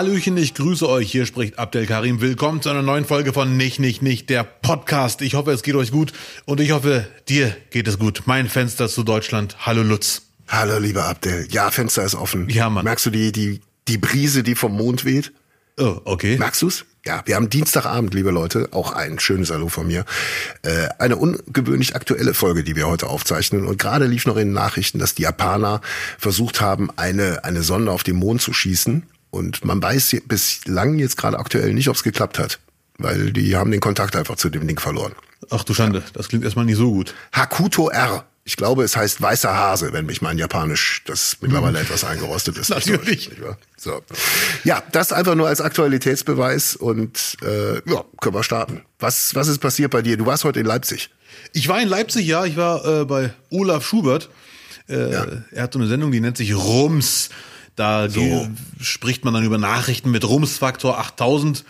Hallöchen, ich grüße euch. Hier spricht Abdel Karim. Willkommen zu einer neuen Folge von Nicht, Nicht, Nicht, der Podcast. Ich hoffe, es geht euch gut und ich hoffe, dir geht es gut. Mein Fenster zu Deutschland. Hallo Lutz. Hallo, lieber Abdel. Ja, Fenster ist offen. Ja, Mann. Merkst du die, die, die Brise, die vom Mond weht? Oh, okay. Merkst du's? Ja, wir haben Dienstagabend, liebe Leute, auch ein schönes Hallo von mir. Äh, eine ungewöhnlich aktuelle Folge, die wir heute aufzeichnen. Und gerade lief noch in den Nachrichten, dass die Japaner versucht haben, eine, eine Sonde auf den Mond zu schießen. Und man weiß bislang jetzt gerade aktuell nicht, ob es geklappt hat. Weil die haben den Kontakt einfach zu dem Ding verloren. Ach du Schande, das klingt erstmal nicht so gut. Hakuto R. Ich glaube, es heißt weißer Hase, wenn mich mein Japanisch, das mittlerweile etwas eingerostet ist. Natürlich. So. Ja, das einfach nur als Aktualitätsbeweis und äh, ja, können wir starten. Was, was ist passiert bei dir? Du warst heute in Leipzig. Ich war in Leipzig, ja. Ich war äh, bei Olaf Schubert. Äh, Ja. Er hat so eine Sendung, die nennt sich Rums. Da ge- spricht man dann über Nachrichten mit Rumsfaktor 8000.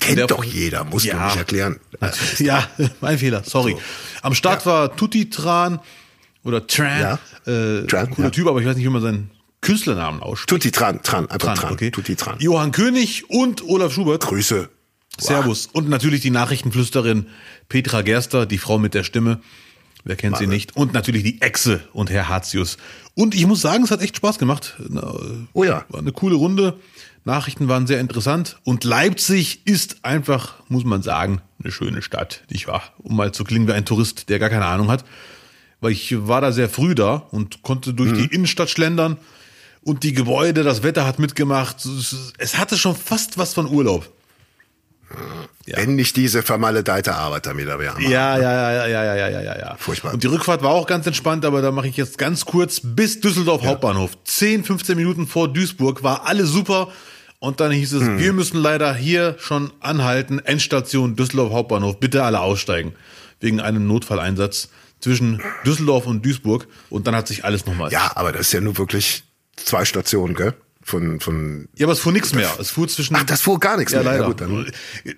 Kennt Der- doch jeder, musst du nicht erklären. Ja, mein Fehler, sorry. Am Start war Tutti Tran oder Tran. Ja. Äh, Tran, cooler ja. Typ, aber ich weiß nicht, wie man seinen Künstlernamen ausspricht. Tutti Tran, Tran, einfach Tran, Tran, okay. Tutti Tran. Johann König und Olaf Schubert. Grüße. Servus. Und natürlich die Nachrichtenflüsterin Petra Gerster, die Frau mit der Stimme. Wer kennt sie Mann. nicht? Und natürlich die Echse und Herr Hartius. Und ich muss sagen, es hat echt Spaß gemacht. Oh ja. War eine coole Runde. Nachrichten waren sehr interessant. Und Leipzig ist einfach, muss man sagen, eine schöne Stadt. Ich war, um mal zu klingen wie ein Tourist, der gar keine Ahnung hat. Weil ich war da sehr früh da und konnte durch Mhm. die Innenstadt schlendern. Und die Gebäude, das Wetter hat mitgemacht. Es hatte schon fast was von Urlaub. Ja. Wenn nicht diese vermaledeite Arbeit damit aber ja. Ja, ja, ja, ja, ja, ja, ja, ja, ja. Furchtbar. Und die Rückfahrt war auch ganz entspannt, aber da mache ich jetzt ganz kurz bis Düsseldorf Hauptbahnhof. 10, 15 Minuten vor Duisburg war alles super. Und dann hieß es, Hm. wir müssen leider hier schon anhalten. Endstation Düsseldorf Hauptbahnhof. Bitte alle aussteigen. Wegen einem Notfalleinsatz zwischen Düsseldorf und Duisburg. Und dann hat sich alles nochmal. Ja, aber das ist ja nur wirklich zwei Stationen, gell? Von, von, Ja, aber es fuhr nichts mehr. Es fuhr zwischen. ach, das fuhr gar nichts ja, mehr. leider. Ja, gut, dann,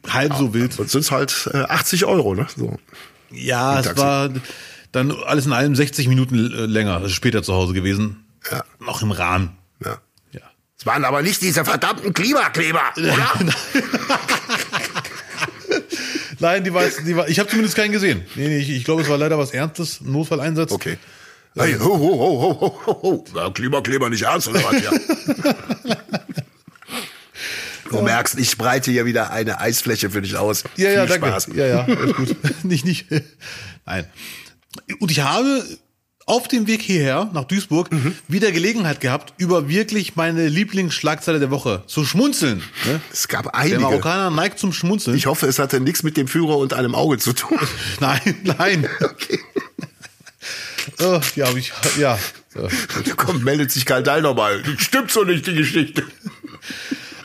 Halb so wild. und sind's halt äh, 80 Euro, ne? So. Ja, es war dann alles in allem 60 Minuten äh, länger, also später zu Hause gewesen. Ja. Noch im Rahmen. Ja. Ja. Es waren aber nicht diese verdammten Klimakleber, oder? Nein, die war, jetzt- die war ich habe zumindest keinen gesehen. Nee, nee, ich, ich glaube, es war leider was Ernstes, ein Notfalleinsatz. Okay. Hey, ho, ho, ho, ho, ho, ho, Klimakleber nicht ernst, oder was? Ja. Du merkst, ich breite hier wieder eine Eisfläche für dich aus. Ja, ja, Viel danke. Spaß. Ja, ja, alles gut. nicht, nicht. Nein. Und ich habe auf dem Weg hierher nach Duisburg Mhm. wieder Gelegenheit gehabt, über wirklich meine Lieblingsschlagzeile der Woche zu schmunzeln. Ne? Es gab Der einige. Marokkaner neigt zum Schmunzeln. Ich hoffe, es hatte nichts mit dem Führer und einem Auge zu tun. nein, nein. Okay. Oh, ja, hab ich, ja. So. Da kommt, meldet sich Karl Dahl nochmal. Stimmt so nicht, die Geschichte.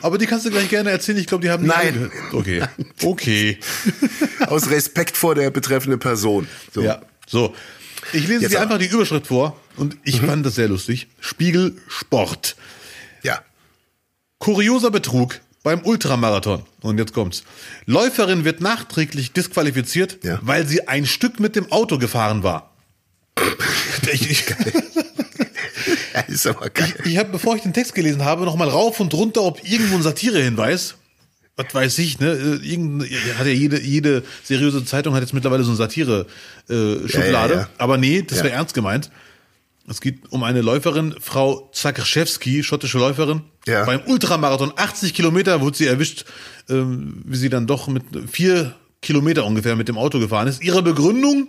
Aber die kannst du gleich gerne erzählen. Ich glaube, die haben Nein. alle gehört. Okay. Okay. Aus Respekt vor der betreffenden Person. So. Ja. So. Ich lese Jetzt dir einfach die Überschrift vor und ich fand das sehr lustig. Spiegel Sport. ja. Kurioser Betrug beim Ultramarathon. Und jetzt kommt's. Läuferin wird nachträglich disqualifiziert, Ja. weil sie ein Stück mit dem Auto gefahren war. Ich ich, ist aber geil. ich habe, bevor ich den Text gelesen habe, noch mal rauf und runter, ob irgendwo ein Satirehinweis. Was weiß ich, ne? Äh, Irgend, hat ja jede, jede seriöse Zeitung hat jetzt mittlerweile so eine Satire-Schublade. Ja, ja, ja. Aber nee, das wäre ernst gemeint. Es geht um eine Läuferin, Frau Zakarszewski, schottische Läuferin. Ja. Beim Ultramarathon, 80 Kilometer, wurde sie erwischt, ähm, wie sie dann doch mit vier Kilometer ungefähr mit dem Auto gefahren ist. Ihre Begründung,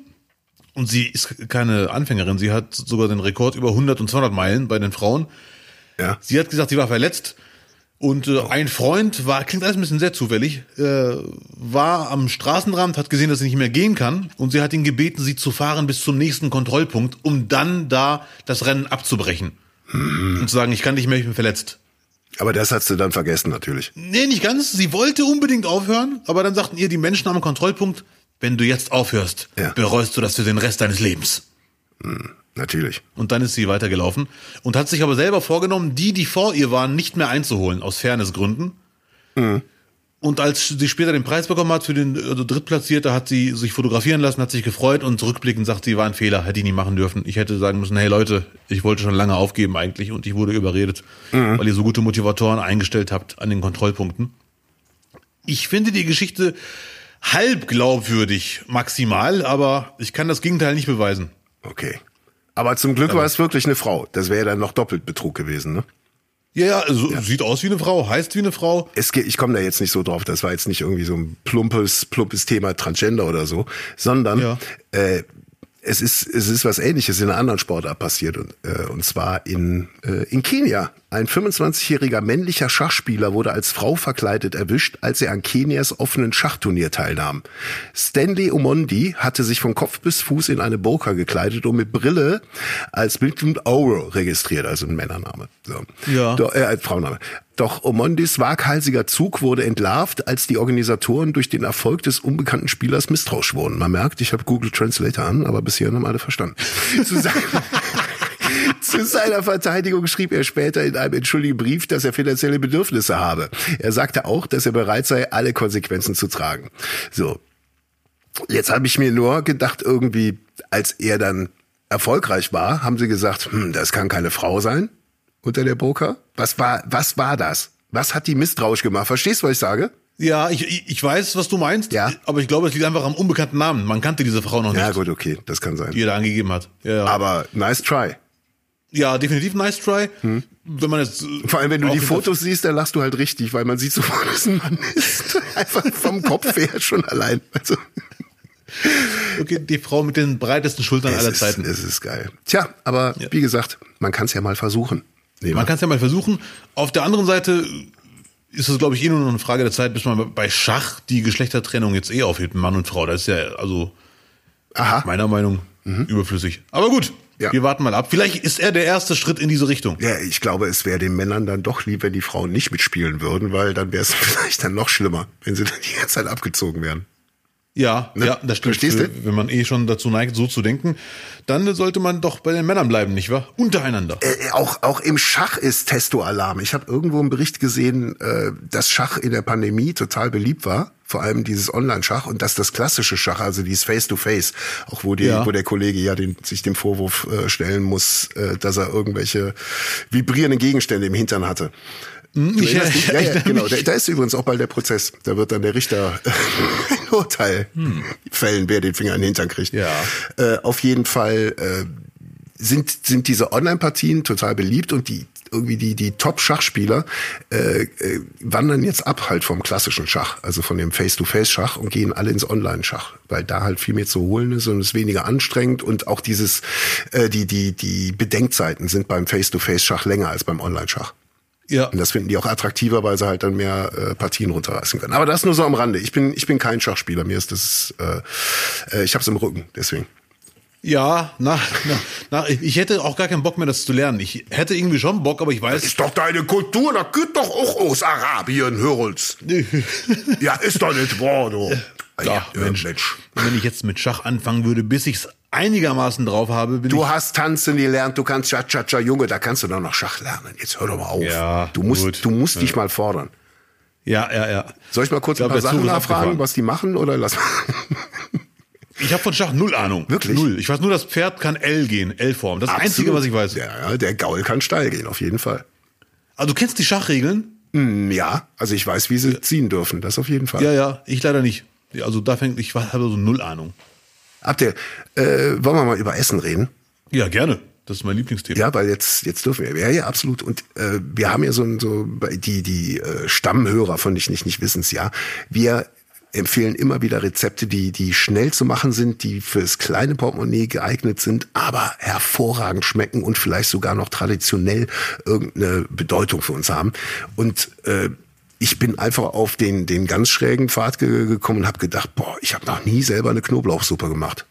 und sie ist keine Anfängerin, sie hat sogar den Rekord über 100 und 200 Meilen bei den Frauen. Ja. Sie hat gesagt, sie war verletzt. Und äh, ein Freund war, klingt alles ein bisschen sehr zufällig, äh, war am Straßenrand, hat gesehen, dass sie nicht mehr gehen kann. Und sie hat ihn gebeten, sie zu fahren bis zum nächsten Kontrollpunkt, um dann da das Rennen abzubrechen. Und zu sagen, ich kann nicht mehr, ich bin verletzt. Aber das hast du dann vergessen, natürlich. Nee, nicht ganz. Sie wollte unbedingt aufhören, aber dann sagten ihr die Menschen am Kontrollpunkt, wenn du jetzt aufhörst, Ja. bereust du das für den Rest deines Lebens. Natürlich. Und dann ist sie weitergelaufen und hat sich aber selber vorgenommen, die, die vor ihr waren, nicht mehr einzuholen, aus Fairnessgründen. Und als sie später den Preis bekommen hat für den also Drittplatzierte, hat sie sich fotografieren lassen, hat sich gefreut und zurückblickend sagt sie, war ein Fehler, hätte ich nicht machen dürfen. Ich hätte sagen müssen, hey Leute, ich wollte schon lange aufgeben eigentlich und ich wurde überredet, mhm. weil ihr so gute Motivatoren eingestellt habt an den Kontrollpunkten. Ich finde die Geschichte halb glaubwürdig, maximal, aber ich kann das Gegenteil nicht beweisen. Okay. Aber zum Glück aber war es wirklich eine Frau. Das wäre ja dann noch doppelt Betrug gewesen, ne? Ja, ja, also ja. sieht aus wie eine Frau, heißt wie eine Frau. Es geht, ich komme da jetzt nicht so drauf, das war jetzt nicht irgendwie so ein plumpes, plumpes Thema Transgender oder so, sondern ja. äh, es ist, es ist was ähnliches in einer anderen Sportart passiert und, äh, und zwar in, äh, in Kenia. Ein 25-jähriger männlicher Schachspieler wurde als Frau verkleidet erwischt, als er an Kenias offenen Schachturnier teilnahm. Stanley Omondi hatte sich von Kopf bis Fuß in eine Burka gekleidet und mit Brille als Bildschirm Oro registriert, also ein Männername. So. Ja. Doch, äh, Frauenname. Doch Omondis waghalsiger Zug wurde entlarvt, als die Organisatoren durch den Erfolg des unbekannten Spielers misstrauisch wurden. Man merkt, ich habe Google Translator an, aber bisher haben alle verstanden. Zu seiner Verteidigung schrieb er später in einem entschuldigen Brief, dass er finanzielle Bedürfnisse habe. Er sagte auch, dass er bereit sei, alle Konsequenzen zu tragen. So. Jetzt habe ich mir nur gedacht, irgendwie, als er dann erfolgreich war, haben sie gesagt, hm, das kann keine Frau sein unter der Broker. Was war, was war das? Was hat die misstrauisch gemacht? Verstehst du, was ich sage? Ja, ich, ich weiß, was du meinst, ja. aber ich glaube, es liegt einfach am unbekannten Namen. Man kannte diese Frau noch nicht. Ja, gut, okay, das kann sein. Die er da angegeben hat. Ja, ja. Aber nice try. Ja, definitiv nice try. Hm. Wenn man jetzt äh, vor allem wenn du die Fotos siehst, dann lachst du halt richtig, weil man sieht sofort, dass ein Mann ist. Einfach vom Kopf her schon allein. Also. Okay, die Frau mit den breitesten Schultern es aller ist, Zeiten. Es ist geil. Tja, aber ja. wie gesagt, man kann es ja mal versuchen. Nee, man kann es ja mal versuchen. Auf der anderen Seite ist es, glaube ich, eh nur noch eine Frage der Zeit, bis man bei Schach die Geschlechtertrennung jetzt eh aufhebt, Mann und Frau. Das ist ja, also Aha. meiner Meinung mhm. überflüssig. Aber gut, ja. Wir warten mal ab. Vielleicht ist er der erste Schritt in diese Richtung. Ja, ich glaube, es wäre den Männern dann doch lieb, wenn die Frauen nicht mitspielen würden, weil dann wäre es vielleicht dann noch schlimmer, wenn sie dann die ganze Zeit abgezogen werden. Ja, ne? ja, das stimmt. Verstehst du? Wenn man eh schon dazu neigt, so zu denken, dann sollte man doch bei den Männern bleiben, nicht wahr? Untereinander. Äh, auch, auch im Schach ist Testo-Alarm. Ich habe irgendwo einen Bericht gesehen, äh, dass Schach in der Pandemie total beliebt war vor allem dieses Online-Schach und dass das klassische Schach, also dieses Face-to-Face, auch wo, die, ja. wo der Kollege ja den, sich dem Vorwurf äh, stellen muss, äh, dass er irgendwelche vibrierenden Gegenstände im Hintern hatte. Hm, ich, ja, ja, ja, genau. Da, da, ist übrigens auch bald der Prozess. Da wird dann der Richter ein Urteil hm. fällen, wer den Finger in den Hintern kriegt. Ja. Äh, auf jeden Fall äh, sind, sind diese Online-Partien total beliebt und die irgendwie die, die Top-Schachspieler äh, äh, wandern jetzt ab halt vom klassischen Schach, also von dem Face-to-Face-Schach und gehen alle ins Online-Schach, weil da halt viel mehr zu holen ist und es weniger anstrengend und auch dieses, äh, die, die, die Bedenkzeiten sind beim Face-to-Face-Schach länger als beim Online-Schach. Ja. Und das finden die auch attraktiver, weil sie halt dann mehr äh, Partien runterreißen können. Aber das nur so am Rande. Ich bin, ich bin kein Schachspieler. Mir ist das, äh, äh ich hab's im Rücken, deswegen. Ja, na, na, na, ich hätte auch gar keinen Bock mehr, das zu lernen. Ich hätte irgendwie schon Bock, aber ich weiß. Das ist doch deine Kultur, das geht doch auch aus Arabien, hör's. ja, ist doch nicht wahr, du. Ja, ja Mensch. Mensch. Wenn ich jetzt mit Schach anfangen würde, bis ich's einigermaßen drauf habe, bin Du ich hast tanzen gelernt, du kannst Cha-Cha-Cha, Junge, da kannst du doch noch Schach lernen. Jetzt hör doch mal auf. Ja, du musst, gut. du musst ja. dich mal fordern. Ja, ja, ja. Soll ich mal kurz ich glaub, ein paar Sachen nachfragen, was die machen oder lass? Ich habe von Schach null Ahnung. Wirklich? Null. Ich weiß nur, das Pferd kann L gehen, L-Form. Das Absolut. Einzige, was ich weiß. Ja, der Gaul kann steil gehen, auf jeden Fall. Also du kennst die Schachregeln? Mm, ja, also ich weiß, wie sie ziehen dürfen, das auf jeden Fall. Ja, ja, ich leider nicht. Also da fängt, ich habe so null Ahnung. Abdel, äh, wollen wir mal über Essen reden? Ja, gerne. Das ist mein Lieblingsthema. Ja, weil jetzt, jetzt dürfen wir. Ja, ja, absolut. Und äh, wir haben ja so, so die, die äh, Stammhörer von nicht, nicht, nicht wissens, ja. Wir empfehlen immer wieder Rezepte, die, die schnell zu machen sind, die fürs kleine Portemonnaie geeignet sind, aber hervorragend schmecken und vielleicht sogar noch traditionell irgendeine Bedeutung für uns haben. Und äh, ich bin einfach auf den, den ganz schrägen Pfad gekommen und habe gedacht, boah, ich habe noch nie selber eine Knoblauchsuppe gemacht.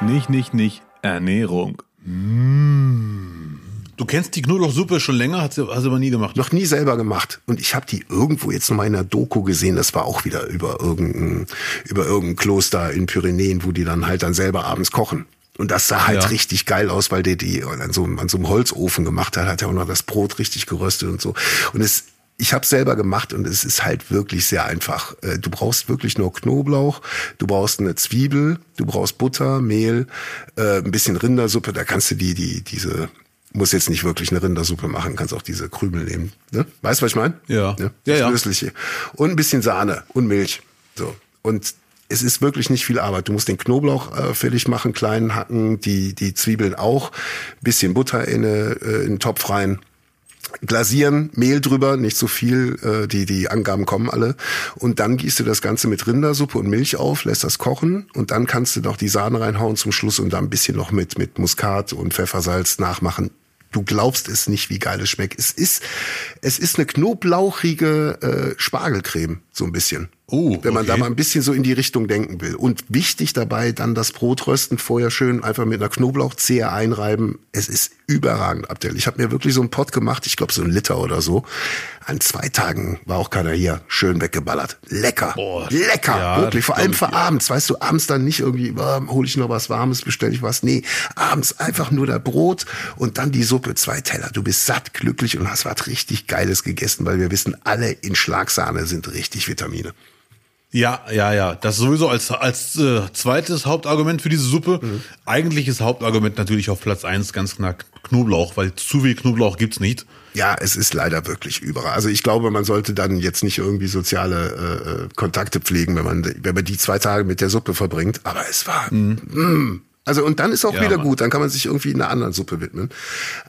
Nicht, nicht, nicht. Ernährung. Mmh. Du kennst die Knoblauchsuppe schon länger, hast du, hast du aber nie gemacht? Noch nie selber gemacht. Und ich habe die irgendwo jetzt noch mal in einer Doku gesehen. Das war auch wieder über irgendein, über irgendein Kloster in Pyrenäen, wo die dann halt dann selber abends kochen. Und das sah halt ja. richtig geil aus, weil der die an so, an so einem Holzofen gemacht hat, hat er auch noch das Brot richtig geröstet und so. Und es ich habe selber gemacht und es ist halt wirklich sehr einfach. Äh, du brauchst wirklich nur Knoblauch, du brauchst eine Zwiebel, du brauchst Butter, Mehl, äh, ein bisschen Rindersuppe. Da kannst du die, die, diese, muss jetzt nicht wirklich eine Rindersuppe machen, kannst auch diese Krümel nehmen. Ne? Weißt du, was ich meine? Ja. Ne? Ja, Das ja. Und ein bisschen Sahne und Milch. So. Und es ist wirklich nicht viel Arbeit. Du musst den Knoblauch äh, fertig machen, klein hacken, die, die Zwiebeln auch, bisschen Butter in, eine, äh, in den Topf rein glasieren, Mehl drüber, nicht so viel, äh, die, die Angaben kommen alle. Und dann gießt du das Ganze mit Rindersuppe und Milch auf, lässt das kochen und dann kannst du noch die Sahne reinhauen zum Schluss und da ein bisschen noch mit, mit Muskat und Pfeffersalz nachmachen. Du glaubst es nicht, wie geil es schmeckt. Es ist, es ist eine knoblauchige äh, Spargelcreme, so ein bisschen. Oh, Wenn man da okay. mal ein bisschen so in die Richtung denken will. Und wichtig dabei, dann das Brot rösten, vorher schön einfach mit einer Knoblauchzehe einreiben. Es ist überragend, Abdel. Ich habe mir wirklich so einen Pott gemacht, ich glaube so ein Liter oder so. An zwei Tagen war auch keiner hier. Schön weggeballert. Lecker. Boah, Lecker. ja, wirklich. Vor allem für ja. abends. Weißt du, abends dann nicht irgendwie, äh, hole ich noch was Warmes, bestelle ich was. Nee, abends einfach nur der Brot und dann die Suppe, zwei Teller. Du bist satt, glücklich und hast was richtig Geiles gegessen, weil wir wissen, alle in Schlagsahne sind richtig Vitamine. Ja, ja, ja. Das sowieso als, als äh, zweites Hauptargument für diese Suppe. Mhm. Eigentliches Hauptargument natürlich auf Platz eins ganz klar Knoblauch, weil zu viel Knoblauch gibt's nicht. Ja, es ist leider wirklich überall. Also ich glaube, man sollte dann jetzt nicht irgendwie soziale äh, Kontakte pflegen, wenn man, wenn man die zwei Tage mit der Suppe verbringt. Aber es war. Mm. Also und dann ist auch Ja, wieder Mann. gut, dann kann man sich irgendwie einer anderen Suppe widmen.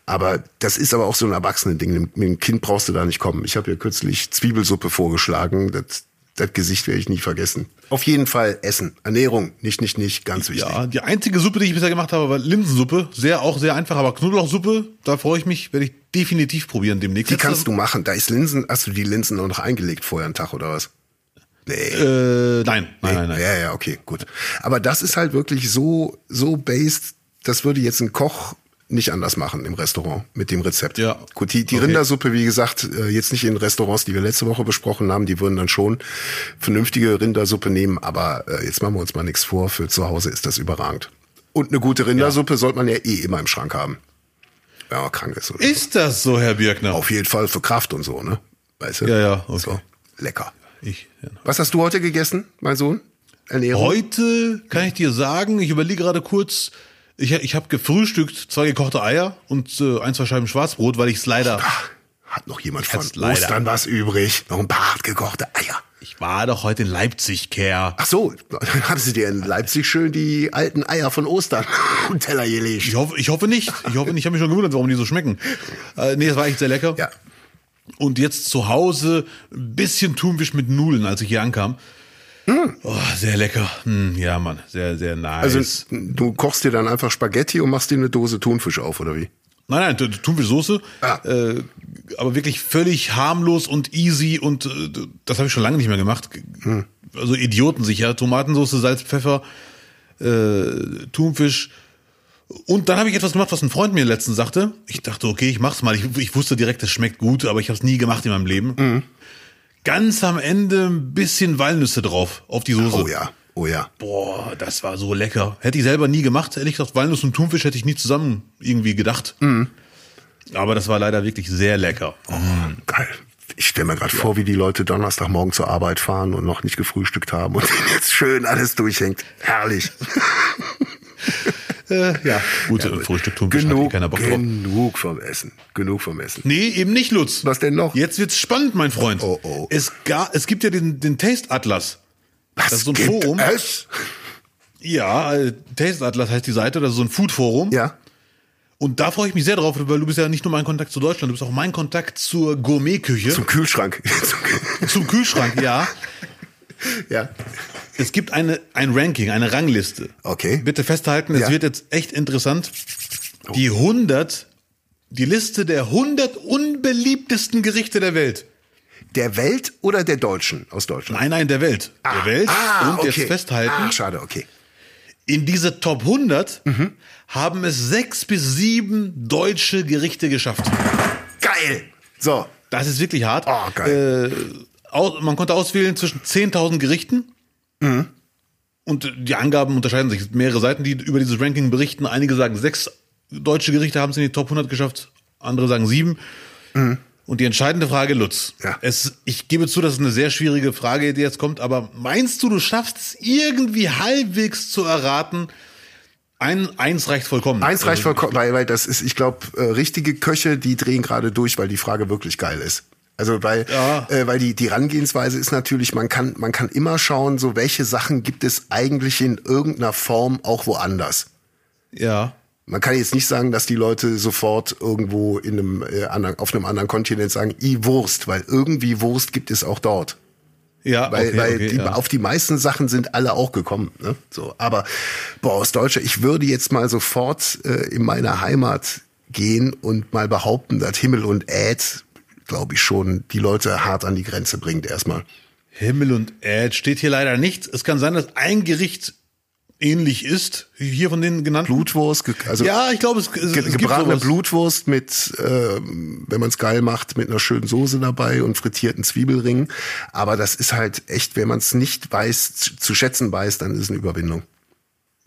Aber das ist aber auch so ein Erwachsenen-Ding. Mit dem Kind brauchst du da nicht kommen. Ich habe ja kürzlich Zwiebelsuppe vorgeschlagen. Das, das Gesicht werde ich nie vergessen. Auf jeden Fall Essen, Ernährung, nicht, nicht, nicht, ganz wichtig. Ja, die einzige Suppe, die ich bisher gemacht habe, war Linsensuppe. Sehr, auch sehr einfach, aber Knoblauchsuppe, da freue ich mich, werde ich definitiv probieren demnächst. Die kannst du machen. Da ist Linsen, hast du die Linsen noch eingelegt vorher einen Tag oder was? Nee. Äh, nein, nein, nein, nein. Ja, ja, okay, gut. Aber das ist halt wirklich so, so based, das würde jetzt ein Koch nicht anders machen im Restaurant mit dem Rezept. Ja. Gut, die, die Okay. Rindersuppe, wie gesagt, äh, jetzt nicht in Restaurants, die wir letzte Woche besprochen haben, die würden dann schon vernünftige Rindersuppe nehmen, aber äh, jetzt machen wir uns mal nichts vor, für zu Hause ist das überragend. Und eine gute Rindersuppe sollte man ja eh immer im Schrank haben. Wenn man krank ist. Oder so. Ist das so, Herr Birkner? Auf jeden Fall für Kraft und so, ne? Weißt du? Ja, ja, okay. So, lecker. Ich, ja. Was hast du heute gegessen, mein Sohn? Ernährung? Heute kann ich dir sagen, ich überlege gerade kurz, ich, ich habe gefrühstückt zwei gekochte Eier und äh, ein, zwei Scheiben Schwarzbrot, weil ich es leider. Ach, hat noch jemand von leider. Ostern was übrig? Noch ein paar hart gekochte Eier. Ich war doch heute in Leipzig, Kerr. Ach so, dann haben sie dir in Leipzig schön die alten Eier von Ostern im Teller gelegt. Ich hoffe, ich hoffe nicht. Ich hoffe nicht. Ich habe mich schon gewundert, warum die so schmecken. Äh, nee, das war echt sehr lecker. Ja. Und jetzt zu Hause ein bisschen Thunfisch mit Nudeln, als ich hier ankam. Oh, sehr lecker. Hm, ja, Mann. Sehr, sehr nice. Also du kochst dir dann einfach Spaghetti und machst dir eine Dose Thunfisch auf, oder wie? Nein, nein, Thunfischsoße, Ah. äh, aber wirklich völlig harmlos und easy und äh, das habe ich schon lange nicht mehr gemacht. Hm. Also idiotensicher. Tomatensoße, Salz, Pfeffer, äh, Thunfisch. Und dann habe ich etwas gemacht, was ein Freund mir letztens sagte. Ich dachte, okay, ich mach's mal. Ich, ich wusste direkt, es schmeckt gut, aber ich habe es nie gemacht in meinem Leben. Mhm. Ganz am Ende ein bisschen Walnüsse drauf auf die Soße. Oh ja, oh ja. Boah, das war so lecker. Hätte ich selber nie gemacht. Ehrlich gesagt, Walnuss und Thunfisch hätte ich nie zusammen irgendwie gedacht. Mhm. Aber das war leider wirklich sehr lecker. Geil. Ich stelle mir gerade vor, wie die Leute Donnerstagmorgen zur Arbeit fahren und noch nicht gefrühstückt haben und jetzt schön alles durchhängt. Herrlich. Äh, ja, gut, äh, Frühstück eh genug, keiner Bock genug vom Essen. Genug vom Essen. Nee, eben nicht, Lutz. Was denn noch? Jetzt wird's spannend, mein Freund. Oh, oh. Es, ga, es gibt ja den, den Taste Atlas. Was das ist so ein gibt Forum. es? Ja, äh, Taste Atlas heißt die Seite, das ist so ein Food-Forum. Ja. Und da freue ich mich sehr drauf, weil du bist ja nicht nur mein Kontakt zu Deutschland, du bist auch mein Kontakt zur Gourmetküche, Zum Kühlschrank. zum Kühlschrank, ja. Ja. Es gibt eine, ein Ranking, eine Rangliste. Okay. Bitte festhalten, es Ja. wird jetzt echt interessant. Die 100, die Liste der 100 unbeliebtesten Gerichte der Welt. Der Welt oder der Deutschen aus Deutschland? Nein, nein, der Welt. der Welt. Ah, Und okay. jetzt festhalten, Ah, schade, okay. in diese Top 100 Mhm. haben es sechs bis sieben deutsche Gerichte geschafft. Geil. So. Das ist wirklich hart. Oh, geil. Äh, man konnte auswählen zwischen 10.000 Gerichten. Mhm. Und die Angaben unterscheiden sich. Es gibt mehrere Seiten, die über dieses Ranking berichten. Einige sagen, sechs deutsche Gerichte haben es in die Top 100 geschafft. Andere sagen sieben. Mhm. Und die entscheidende Frage, Lutz. Ja. Es, ich gebe zu, das ist eine sehr schwierige Frage, die jetzt kommt, aber meinst du, du schaffst es irgendwie halbwegs zu erraten? Ein, eins reicht vollkommen. Eins reicht Also, vollkommen, weil, weil das ist, ich glaube, äh, richtige Köche, die drehen gerade durch, weil die Frage wirklich geil ist. Also weil, Ja. äh, weil die, die Herangehensweise ist natürlich, man kann, man kann immer schauen, so welche Sachen gibt es eigentlich in irgendeiner Form auch woanders. Ja. Man kann jetzt nicht sagen, dass die Leute sofort irgendwo in einem, äh, anderen, auf einem anderen Kontinent sagen, i Wurst, weil irgendwie Wurst gibt es auch dort. Ja, Weil, okay, weil okay, die, ja. auf die meisten Sachen sind alle auch gekommen. Ne? So, aber boah, aus Deutscher, ich würde jetzt mal sofort äh, in meine Heimat gehen und mal behaupten, dass Himmel und Äd, glaube ich schon, die Leute hart an die Grenze bringt erstmal. Himmel und Erd steht hier leider nichts. Es kann sein, dass ein Gericht ähnlich ist, hier von den genannten. Blutwurst, also Ja, ich glaube, es, es, ge gebratene. Blutwurst mit, ähm, wenn man es geil macht, mit einer schönen Soße dabei und frittierten Zwiebelringen. Aber das ist halt echt, wenn man es nicht weiß, zu, zu schätzen weiß, dann ist es eine Überwindung.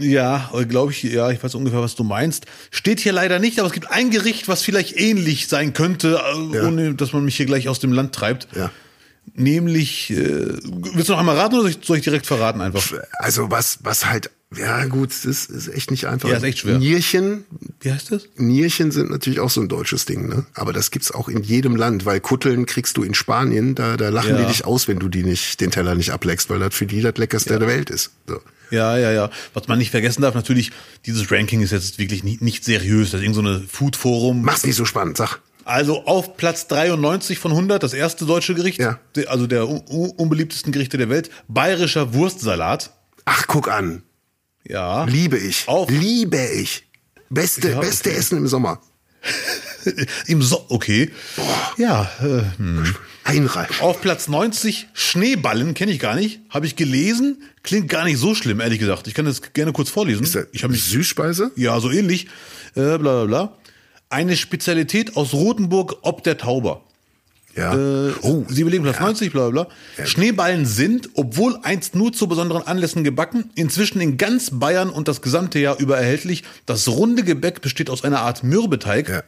Ja, glaube ich, ja, ich weiß ungefähr, was du meinst. Steht hier leider nicht, aber es gibt ein Gericht, was vielleicht ähnlich sein könnte, äh, Ja. ohne dass man mich hier gleich aus dem Land treibt. Ja. Nämlich, äh, willst du noch einmal raten oder soll ich, soll ich direkt verraten einfach? Also was, was halt, ja gut, das ist echt nicht einfach. Ja, ist echt schwer. Nierchen, Wie heißt das? Nierchen sind natürlich auch so ein deutsches Ding, ne? Aber das gibt's auch in jedem Land, weil Kutteln kriegst du in Spanien, da, da lachen Ja. die dich aus, wenn du die nicht, den Teller nicht ableckst, weil das für die das leckerste der Welt ist. So. Ja, ja, ja. Was man nicht vergessen darf, natürlich, dieses Ranking ist jetzt wirklich nicht, nicht seriös. Das ist irgend so eine Food-Forum. Mach's nicht so spannend, sag. Also auf Platz 93 von 100, das erste deutsche Gericht, Ja. also der un un- unbeliebtesten Gerichte der Welt, bayerischer Wurstsalat. Ach, guck an. Ja. Liebe ich. Auch. Liebe ich. Beste, Ja, beste okay. Essen im Sommer. Im so okay. Ja, äh, Einreich. auf Platz 90 Schneeballen kenne ich gar nicht, habe ich gelesen, klingt gar nicht so schlimm, ehrlich gesagt. Ich kann das gerne kurz vorlesen. Ist das Ich habe mich Süßspeise? ja so ähnlich. Äh, bla bla bla. Eine Spezialität aus Rotenburg ob der Tauber. Ja. Äh, oh, Sie belegen Platz 90, bla bla bla. Schneeballen sind, obwohl einst nur zu besonderen Anlässen gebacken, inzwischen in ganz Bayern und das gesamte Jahr über erhältlich. Das runde Gebäck besteht aus einer Art Mürbeteig, Ja.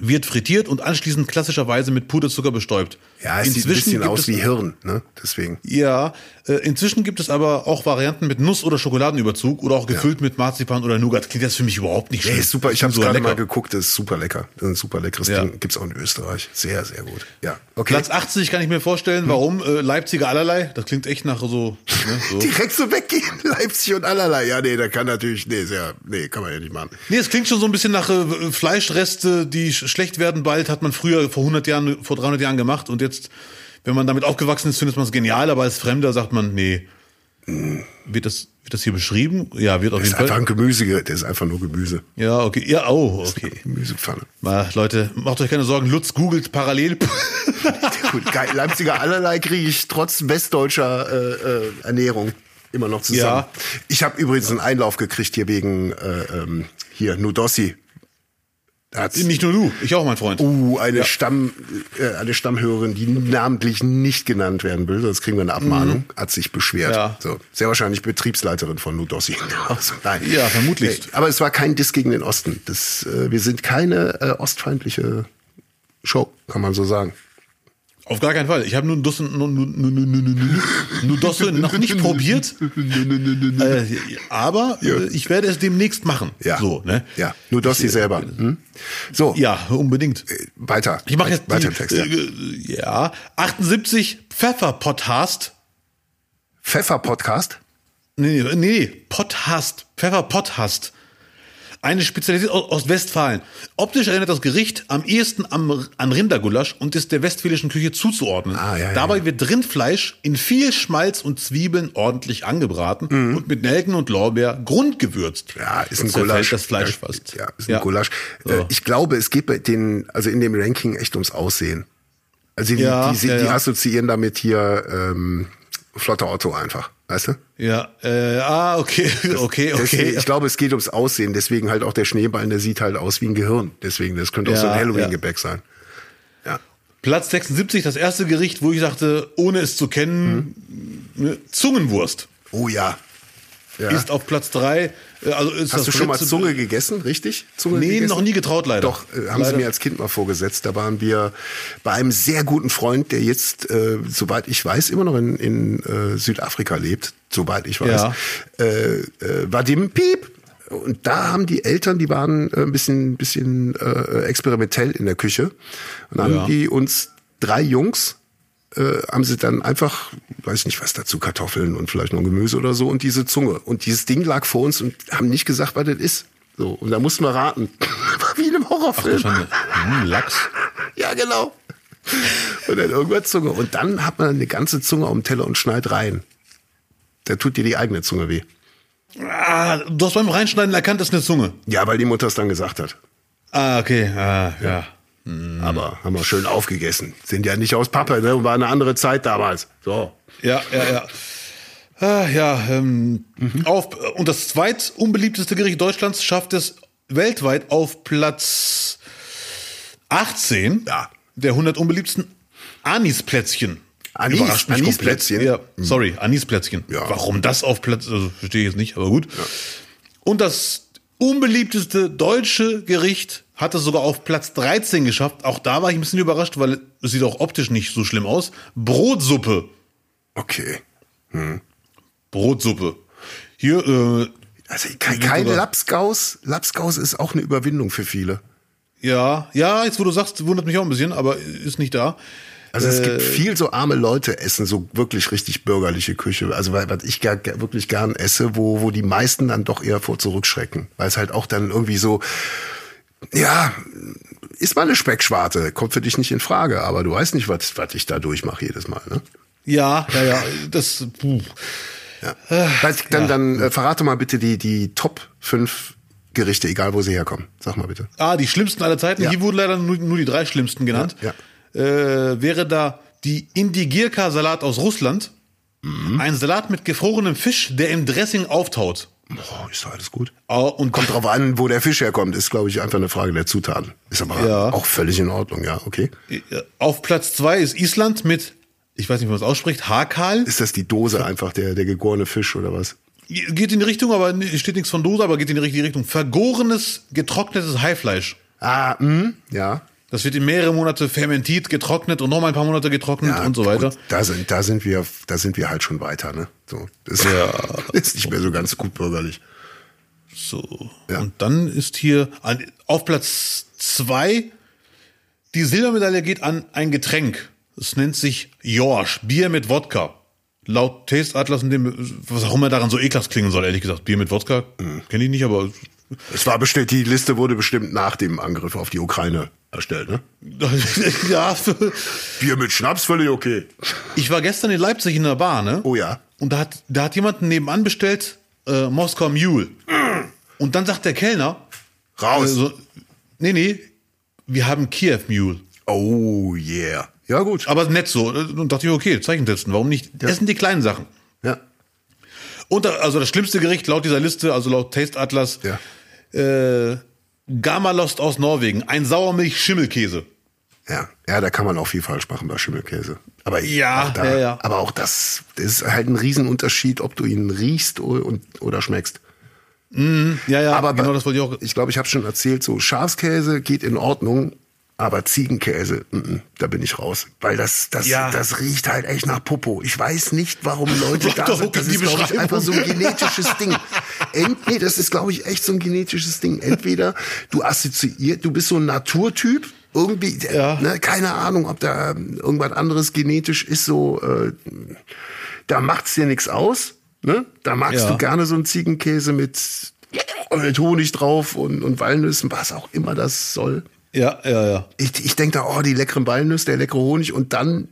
wird frittiert und anschließend klassischerweise mit Puderzucker bestäubt. Ja, es sieht ein bisschen aus es, wie Hirn, ne? Deswegen. Ja, äh, inzwischen gibt es aber auch Varianten mit Nuss- oder Schokoladenüberzug oder auch gefüllt mit Marzipan oder Nougat. Klingt das für mich überhaupt nicht Nee, schlimm. ist super. Ich habe es Sogar gerade mal geguckt. Das ist super lecker. Das ist ein super leckeres Ja. Ding. Gibt's auch in Österreich. Sehr, sehr gut. Ja. Okay. Platz 80 kann ich mir vorstellen, warum äh, Leipziger allerlei. Das klingt echt nach so. Ne, so. Direkt so weggehen. Leipzig und allerlei. Ja, nee, da kann natürlich, nee, sehr, nee, kann man ja nicht machen. Nee, es klingt schon so ein bisschen nach äh, Fleischreste, die sch schlecht werden bald, hat man früher vor 100 Jahren, vor 300 Jahren gemacht und jetzt, wenn man damit aufgewachsen ist, findet man es genial, aber als Fremder sagt man, nee. Wird das, wird das hier beschrieben? Ja, wird auf Das ist jeden einfach Fall. ein Gemüse. Das ist einfach nur Gemüse. Ja, okay. Ja, oh, okay. Gemüsepfanne. Mal, Leute, macht euch keine Sorgen. Lutz googelt parallel. Gut. Leipziger allerlei kriege ich trotz westdeutscher äh, äh, Ernährung immer noch zusammen. Ja. Ich habe übrigens einen Einlauf gekriegt hier wegen äh, ähm, hier Nudossi. Hat's Nicht nur du, ich auch, mein Freund. Uh, eine Stamm, äh, eine Stammhörerin, die namentlich nicht genannt werden will, sonst kriegen wir eine Abmahnung, hat sich beschwert. Mhm. Ja. So, sehr wahrscheinlich Betriebsleiterin von Nudossi. Also, nein. Ja, vermutlich. Nee, aber es war kein Diss gegen den Osten. Das, äh, wir sind keine äh, ostfeindliche Show, kann man so sagen. Auf gar keinen Fall. Ich habe nur Dusse, nur, nur, nur, nur, nur, nur, nur Dosse noch nicht probiert. äh, aber äh, ich werde es demnächst machen. Ja. So, ne? Ja, Nudossi selber. Hm? So, Ja, unbedingt. weiter. Ich mache jetzt weiter die, im Text. Ja. äh, ja, 78 Pfeffer-Podcast. Pfeffer-Podcast. Nee, nee, nee, Potthast. Pfeffer-Potthast. Eine Spezialität aus Westfalen. Optisch erinnert das Gericht am ehesten am, an Rindergulasch und ist der westfälischen Küche zuzuordnen. Ah, ja, ja, Dabei ja. wird Rindfleisch in viel Schmalz und Zwiebeln ordentlich angebraten und mit Nelken und Lorbeer grundgewürzt. Mhm. Ja, ist ein Zerfällt Gulasch. das Fleisch ja, fast. Ja, ist ein Gulasch. Äh, ich glaube, es geht bei den, also in dem Ranking echt ums Aussehen. Also die, Ja, die, die, ja, die ja. assoziieren damit hier ähm, flotter Otto einfach, weißt du? Ja, äh, ah, okay, das, okay, okay. Deswegen, ich glaube, es geht ums Aussehen, deswegen halt auch der Schneeball, der sieht halt aus wie ein Gehirn. Deswegen, das könnte ja, auch so ein Halloween-Gebäck ja. sein. Ja. Platz 76, das erste Gericht, wo ich dachte, ohne es zu kennen, hm. Ne, Zungenwurst. Oh ja. ja. Ist auf Platz 3 also ist Hast du schon mal Zunge gegessen, richtig? Zunge Nee, gegessen? noch nie getraut, leider. Doch, äh, haben sie Leider. mir als Kind mal vorgesetzt. Da waren wir bei einem sehr guten Freund, der jetzt, äh, soweit ich weiß, immer noch in, in äh, Südafrika lebt, soweit ich weiß. Ja. Äh, äh, Vadim Piep. Und da haben die Eltern, die waren äh, ein bisschen, bisschen äh, experimentell in der Küche. Und dann Ja. haben die uns drei Jungs äh, haben sie dann einfach, weiß nicht was dazu, Kartoffeln und vielleicht noch Gemüse oder so und diese Zunge. Und dieses Ding lag vor uns und haben nicht gesagt, was das ist. So, und da mussten wir raten. Wie in einem Horrorfilm. Schande. Hm, Lachs. ja, genau. Und dann irgendwann Zunge. Und dann hat man eine ganze Zunge auf dem Teller und schneidet rein. Da tut dir die eigene Zunge weh. Ah, du hast beim Reinschneiden erkannt, das ist eine Zunge. Ja, weil die Mutter es dann gesagt hat. Ah, okay. Ah, ja. Aber haben wir schön aufgegessen. Sind ja nicht aus Pappe, ne? War eine andere Zeit damals. So. Ja, ja, ja. Ah, ja, ähm, Mhm. auf, und das zweit unbeliebteste Gericht Deutschlands schafft es weltweit auf Platz 18 Ja. der 100 unbeliebtesten Anisplätzchen. Anis- Überrascht mich Anisplätzchen? Ja, sorry, Anisplätzchen. Ja. Warum das auf Platz, also verstehe ich jetzt nicht, aber gut. Und das unbeliebteste deutsche Gericht hat es sogar auf Platz 13 geschafft. Auch da war ich ein bisschen überrascht, weil es sieht auch optisch nicht so schlimm aus. Brotsuppe. Okay. Brotsuppe. Hier, äh, Also kein, kein sogar- Lapskaus. Lapskaus ist auch eine Überwindung für viele. ja, ja, jetzt wo du sagst, wundert mich auch ein bisschen, aber ist nicht da. Also es Äh. gibt viel so arme Leute essen, so wirklich richtig bürgerliche Küche. Also was ich gar- wirklich gern esse, wo, wo die meisten dann doch eher vor zurückschrecken. Weil es halt auch dann irgendwie so, ja, ist mal eine Speckschwarte, kommt für dich nicht in Frage, aber du weißt nicht, was, was ich da durchmache jedes Mal. Ne? Ja, ja, ja, das, puh. Ja. Dann dann äh, verrate mal bitte die, die Top 5 Gerichte, egal wo sie herkommen. Sag mal bitte. Ah, die schlimmsten aller Zeiten. Ja. Hier wurden leider nur, nur die drei schlimmsten genannt. Ja, Äh, wäre da die Indigirka-Salat aus Russland. Mhm. Ein Salat mit gefrorenem Fisch, der im Dressing auftaut. Boah, ist doch alles gut. Ah, Und Kommt drauf an, wo der Fisch herkommt, ist, glaube ich, einfach eine Frage der Zutaten. Ist aber Ja. auch völlig in Ordnung, ja, okay. auf Platz zwei ist Island mit, ich weiß nicht, wie man es ausspricht, Hakal. Ist das die Dose einfach, der, der gegorene Fisch oder was? Geht in die Richtung, aber es steht nichts von Dose, aber geht in die richtige Richtung. Vergorenes, getrocknetes Haifleisch. Ah, mh, ja. Das wird in mehrere Monate fermentiert, getrocknet und nochmal ein paar Monate getrocknet ja und so weiter. gut, da sind, da sind wir, da sind wir halt schon weiter, ne? So, das ist nicht mehr so ganz gut bürgerlich. So. Ja. Und dann ist hier an, auf Platz zwei die Silbermedaille geht an ein Getränk. Es nennt sich Jorsch, Bier mit Wodka. Laut Taste Atlas, in dem, was auch immer daran so ekelhaft klingen soll, ehrlich gesagt. Bier mit Wodka, Mhm. kenne ich nicht, aber Es war bestimmt, die Liste wurde bestimmt nach dem Angriff auf die Ukraine erstellt, ne? ja, Bier mit Schnaps völlig okay. ich war gestern in Leipzig in der Bar, ne? Oh ja. Und da hat, da hat jemand nebenan bestellt, äh, Moskau Mule. Und dann sagt der Kellner, Raus. also, nee, nee, wir haben Kiew Mule. oh yeah. Ja, gut. Aber nett so. Und dachte ich, okay, Zeichen setzen, warum nicht? Das sind die kleinen Sachen. Ja. Und da, also das schlimmste Gericht laut dieser Liste, also laut Taste Atlas, Ja. Äh, Gamalost aus Norwegen, ein Sauermilch-Schimmelkäse. Ja, ja, da kann man auch viel falsch machen bei Schimmelkäse. Aber Ja, auch da, ja, ja. aber auch das, das ist halt ein Riesenunterschied, ob du ihn riechst oder, und, oder schmeckst. Ja, ja, aber genau bei- das wollte ich auch. Ich glaube, ich habe schon erzählt, so Schafskäse geht in Ordnung, aber Ziegenkäse, mm, mm, da bin ich raus, weil das das Ja. das riecht halt echt nach Popo. Ich weiß nicht, warum Leute da sind. Das ist glaube ich einfach so ein genetisches Ding. Ent, nee, das ist glaube ich echt so ein genetisches Ding. Entweder du assoziiert, du bist so ein Naturtyp. Irgendwie, Ja. ne, keine Ahnung, ob da ähm, irgendwas anderes genetisch ist, so, äh, da macht's dir nichts aus, ne? Da magst Ja. du gerne so einen Ziegenkäse mit, mit Honig drauf und, und Walnüssen, was auch immer das soll. Ja, ja, ja. Ich, ich denke da, oh, die leckeren Walnüsse, der leckere Honig und dann,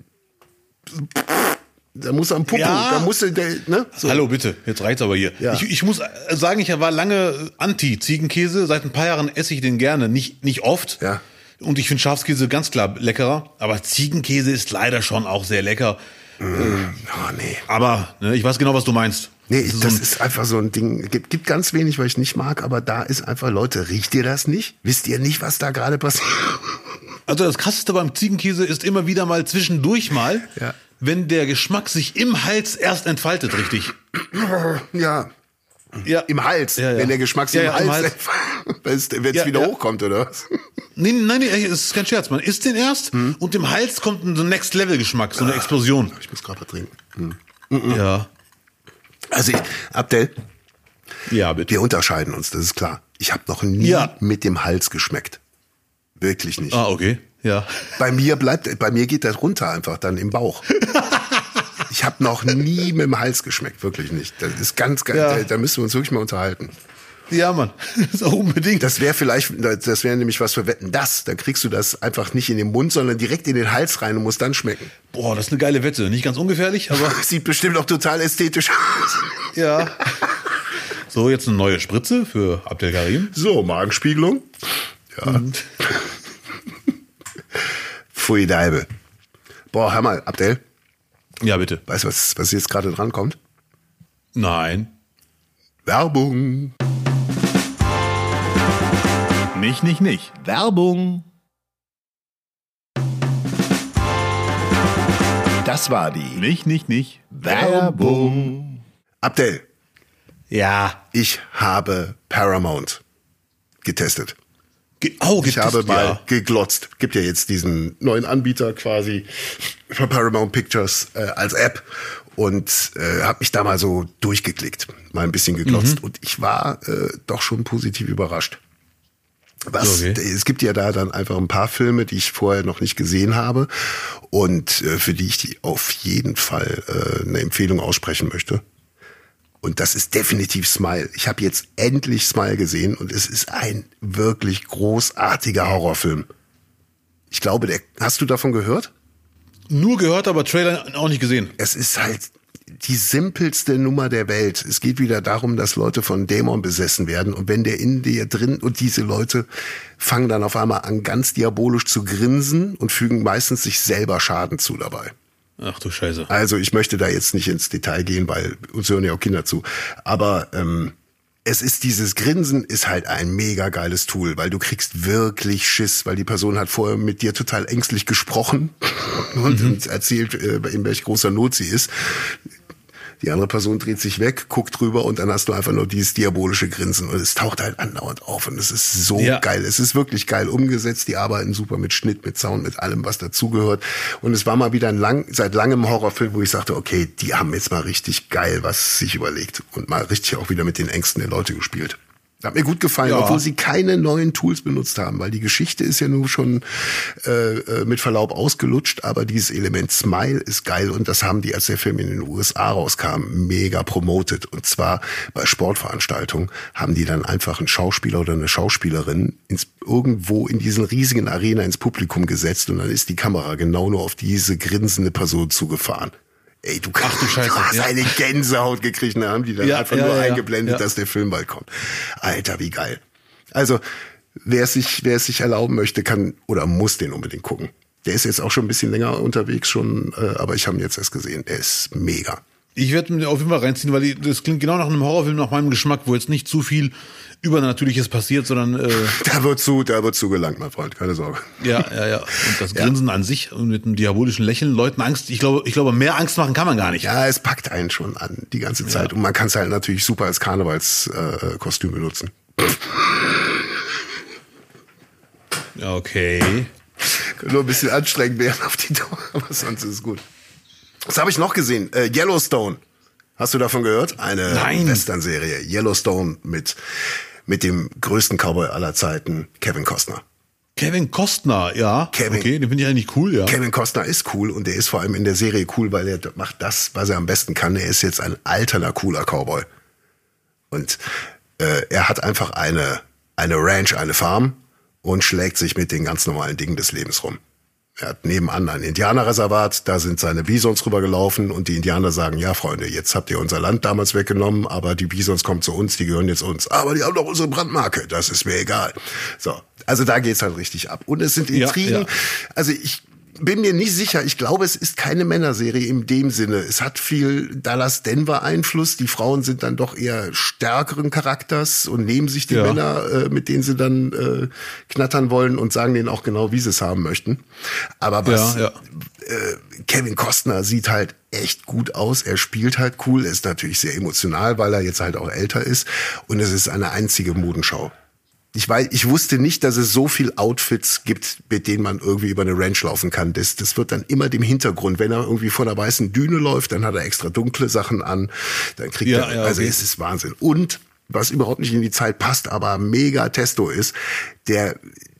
da muss er am Popo, Ja. da muss er, der, ne? So. Hallo, bitte, jetzt reicht's aber hier. Ja. Ich, ich muss sagen, ich war lange Anti-Ziegenkäse. Seit ein paar Jahren esse ich den gerne. Nicht, nicht oft. Ja. Und ich finde Schafskäse ganz klar leckerer. Aber Ziegenkäse ist leider schon auch sehr lecker. Oh, nee. Aber ne, ich weiß genau, was du meinst. Nee, Das ist das so ein- ist einfach so ein Ding. Gibt, gibt ganz wenig, weil ich nicht mag, aber da ist einfach, Leute, riecht ihr das nicht? Wisst ihr nicht, was da gerade passiert? Also das krasseste beim Ziegenkäse ist immer wieder mal zwischendurch mal, Ja. Wenn der Geschmack sich im Hals erst entfaltet, richtig. ja. Ja. Im Hals, Ja, ja. wenn der Geschmack so Ja, im im Hals, wenn es wieder hochkommt, oder was? Nee, nein, nee, es ist kein Scherz. Man isst den erst Hm. und im Hals kommt ein so Next-Level-Geschmack, so eine Explosion. Ich muss gerade was trinken. Hm. Ja. Also, ich, Abdel, Ja, bitte. wir unterscheiden uns, das ist klar. Ich habe noch nie mit dem Hals geschmeckt. Wirklich nicht. Ah, okay. Ja. Bei mir bleibt, bei mir geht das runter einfach dann im Bauch. Ich habe noch nie mit dem Hals geschmeckt, wirklich nicht. Das ist ganz, ganz, Ja. da, da müssen wir uns wirklich mal unterhalten. Ja, Mann. Das ist auch unbedingt. Das wäre vielleicht, das wäre nämlich was für Wetten, das. Dann kriegst du das einfach nicht in den Mund, sondern direkt in den Hals rein und musst dann schmecken. Boah, das ist eine geile Wette. Nicht ganz ungefährlich, aber Sieht bestimmt auch total ästhetisch aus. ja. So, jetzt eine neue Spritze für Abdel Karim. So, Magenspiegelung. Ja. Pfui Deibe. Boah, hör mal, Abdel, Ja, bitte. weißt du, was, was jetzt gerade dran kommt? Nein. Werbung. Nicht, nicht, nicht. Werbung. Das war die Nicht, nicht, nicht. Werbung. Abdel, Ja. ich habe Paramount getestet. Ge oh, Ich habe mal ja. geglotzt. Gibt ja jetzt diesen neuen Anbieter quasi für Paramount Pictures äh, als App und äh, habe mich da mal so durchgeklickt, mal ein bisschen geglotzt und ich war äh, doch schon positiv überrascht. Was, Okay. Es gibt ja da dann einfach ein paar Filme, die ich vorher noch nicht gesehen habe und äh, für die ich die auf jeden Fall äh, eine Empfehlung aussprechen möchte. Und das ist definitiv Smile. Ich habe jetzt endlich Smile gesehen und es ist ein wirklich großartiger Horrorfilm. Ich glaube, der, hast du davon gehört? Nur gehört, aber Trailer auch nicht gesehen. Es ist halt die simpelste Nummer der Welt. Es geht wieder darum, dass Leute von Dämon besessen werden und wenn der in dir drin und diese Leute fangen dann auf einmal an, ganz diabolisch zu grinsen und fügen meistens sich selber Schaden zu dabei. Ach du Scheiße. Also ich möchte da jetzt nicht ins Detail gehen, weil uns hören ja auch Kinder zu. Aber ähm, es ist dieses Grinsen ist halt ein mega geiles Tool, weil du kriegst wirklich Schiss, weil die Person hat vorher mit dir total ängstlich gesprochen und, und erzählt, äh, in welch großer Not sie ist. Die andere Person dreht sich weg, guckt drüber und dann hast du einfach nur dieses diabolische Grinsen und es taucht halt andauernd auf und es ist so Ja. geil. Es ist wirklich geil umgesetzt. Die arbeiten super mit Schnitt, mit Sound, mit allem, was dazugehört. Und es war mal wieder ein lang, seit langem Horrorfilm, wo ich sagte, okay, die haben jetzt mal richtig geil was sich überlegt und mal richtig auch wieder mit den Ängsten der Leute gespielt. Hat mir gut gefallen, Ja. obwohl sie keine neuen Tools benutzt haben, weil die Geschichte ist ja nun schon äh, äh, mit Verlaub ausgelutscht, aber dieses Element Smile ist geil und das haben die, als der Film in den USA rauskam, mega promoted. Und zwar bei Sportveranstaltungen haben die dann einfach einen Schauspieler oder eine Schauspielerin ins, irgendwo in diesen riesigen Arena ins Publikum gesetzt und dann ist die Kamera genau nur auf diese grinsende Person zugefahren. Ey, du, Ach du Scheiße, du hast ja. eine Gänsehaut gekriegt, da haben die dann Ja, einfach ja, nur eingeblendet, dass der Film bald kommt. Alter, wie geil. Also, wer es sich, wer es sich erlauben möchte, kann oder muss den unbedingt gucken. Der ist jetzt auch schon ein bisschen länger unterwegs schon, äh, aber ich habe ihn jetzt erst gesehen. Der ist mega. Ich werde mir auf jeden Fall reinziehen, weil das klingt genau nach einem Horrorfilm nach meinem Geschmack, wo jetzt nicht zu viel Übernatürliches passiert, sondern äh, Da wird zu, da wird zugelangt, mein Freund, keine Sorge. ja, ja, ja. Und das Grinsen an sich und mit einem diabolischen Lächeln Leuten Angst. Ich glaube, ich glaube, mehr Angst machen kann man gar nicht. Ja, es packt einen schon an die ganze Zeit und man kann es halt natürlich super als Karnevalskostüm äh, benutzen. Ja, okay. Könnte nur ein bisschen anstrengend werden auf die Dauer, aber sonst ist es gut. Was habe ich noch gesehen? Äh, Yellowstone. Hast du davon gehört? Eine. Western-Serie. Yellowstone mit, mit dem größten Cowboy aller Zeiten, Kevin Costner. Kevin Costner, ja. Kevin- Okay, den finde ich eigentlich cool, ja. Kevin Costner ist cool und der ist vor allem in der Serie cool, weil er macht das, was er am besten kann. Er ist jetzt ein alterner, cooler Cowboy. Und äh, er hat einfach eine, eine Ranch, eine Farm und schlägt sich mit den ganz normalen Dingen des Lebens rum. Er hat nebenan ein Indianerreservat, da sind seine Bisons rübergelaufen und die Indianer sagen, ja Freunde, jetzt habt ihr unser Land damals weggenommen, aber die Bisons kommen zu uns, die gehören jetzt uns. Aber die haben doch unsere Brandmarke, das ist mir egal. So, also da geht's halt richtig ab. Und es sind Ja, Intrigen. ja. Also ich bin mir nicht sicher. Ich glaube, es ist keine Männerserie in dem Sinne. Es hat viel Dallas Denver Einfluss. Die Frauen sind dann doch eher stärkeren Charakters und nehmen sich die Ja. Männer, äh, mit denen sie dann äh, knattern wollen und sagen denen auch genau, wie sie es haben möchten. Aber was Ja, ja. Äh, Kevin Costner sieht halt echt gut aus. Er spielt halt cool, ist natürlich sehr emotional, weil er jetzt halt auch älter ist. Und es ist eine einzige Modenschau. Ich weiß, ich wusste nicht, dass es so viel Outfits gibt, mit denen man irgendwie über eine Ranch laufen kann. Das, das wird dann immer dem Hintergrund. Wenn er irgendwie vor einer weißen Düne läuft, dann hat er extra dunkle Sachen an. Dann kriegt Ja, er, ja, also okay. es ist Wahnsinn. Und was überhaupt nicht in die Zeit passt, aber mega Testo ist, der,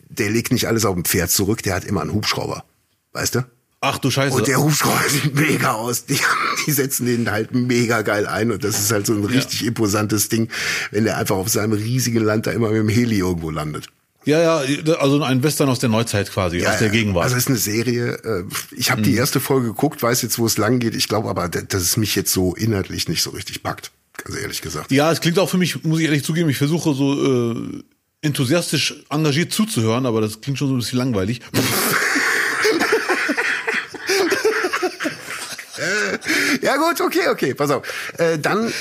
der legt nicht alles auf dem Pferd zurück, der hat immer einen Hubschrauber. Weißt du? Ach du Scheiße. Und der Hubschrauber sieht mega aus. Die, die setzen den halt mega geil ein. Und das ist halt so ein richtig imposantes Ding, wenn der einfach auf seinem riesigen Land da immer mit dem Heli irgendwo landet. ja, ja, also ein Western aus der Neuzeit quasi, aus der Ja, Gegenwart. Also es ist eine Serie. äh, Ich habe die erste Folge geguckt, weiß jetzt, wo es lang geht. Ich glaube aber, dass es mich jetzt so inhaltlich nicht so richtig packt. Ganz ehrlich gesagt. ja, es klingt auch für mich, muss ich ehrlich zugeben, ich versuche so äh, enthusiastisch engagiert zuzuhören, aber das klingt schon so ein bisschen langweilig. Ja gut, okay, okay, pass auf. Äh, dann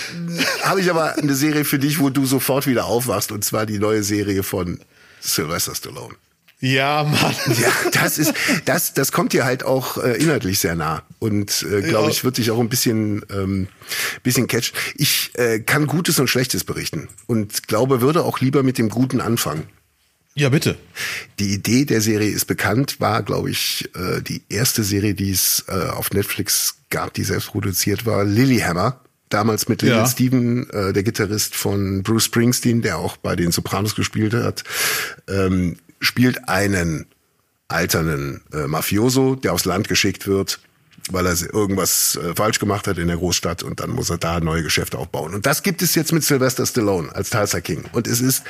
habe ich aber eine Serie für dich, wo du sofort wieder aufwachst. Und zwar die neue Serie von Sylvester Stallone. Ja, Mann. Ja, das ist, das, das kommt dir halt auch äh, inhaltlich sehr nah und äh, glaube Ja. ich wird dich auch ein bisschen, ähm, bisschen catchen. Ich äh, kann Gutes und Schlechtes berichten und glaube würde auch lieber mit dem Guten anfangen. Ja, bitte. Die Idee der Serie ist bekannt, war, glaube ich, äh, die erste Serie, die es äh, auf Netflix gab, die selbst produziert war, Lilyhammer. Damals mit Little Ja. Steven, äh, der Gitarrist von Bruce Springsteen, der auch bei den Sopranos gespielt hat, ähm, spielt einen alternden äh, Mafioso, der aufs Land geschickt wird, weil er irgendwas äh, falsch gemacht hat in der Großstadt und dann muss er da neue Geschäfte aufbauen. Und das gibt es jetzt mit Sylvester Stallone als Tulsa King. Und es ist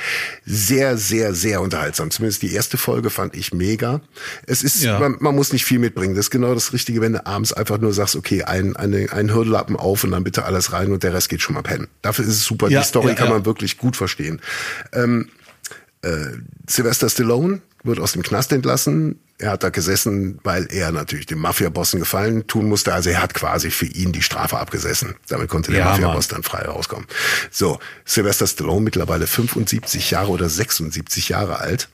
sehr, sehr, sehr unterhaltsam. Zumindest die erste Folge fand ich mega. Es ist, Ja. man, man muss nicht viel mitbringen. Das ist genau das Richtige, wenn du abends einfach nur sagst, okay, ein, eine, ein Hürdellappen auf und dann bitte alles rein und der Rest geht schon mal pennen. Dafür ist es super. Ja, die Story ja, kann man wirklich gut verstehen. Sylvester Stallone wird aus dem Knast entlassen. Er hat da gesessen, weil er natürlich dem Mafia-Bossen gefallen tun musste. Also er hat quasi für ihn die Strafe abgesessen. Damit konnte der Ja, Mafia-Boss dann frei rauskommen. So, Sylvester Stallone mittlerweile 75 Jahre oder 76 Jahre alt.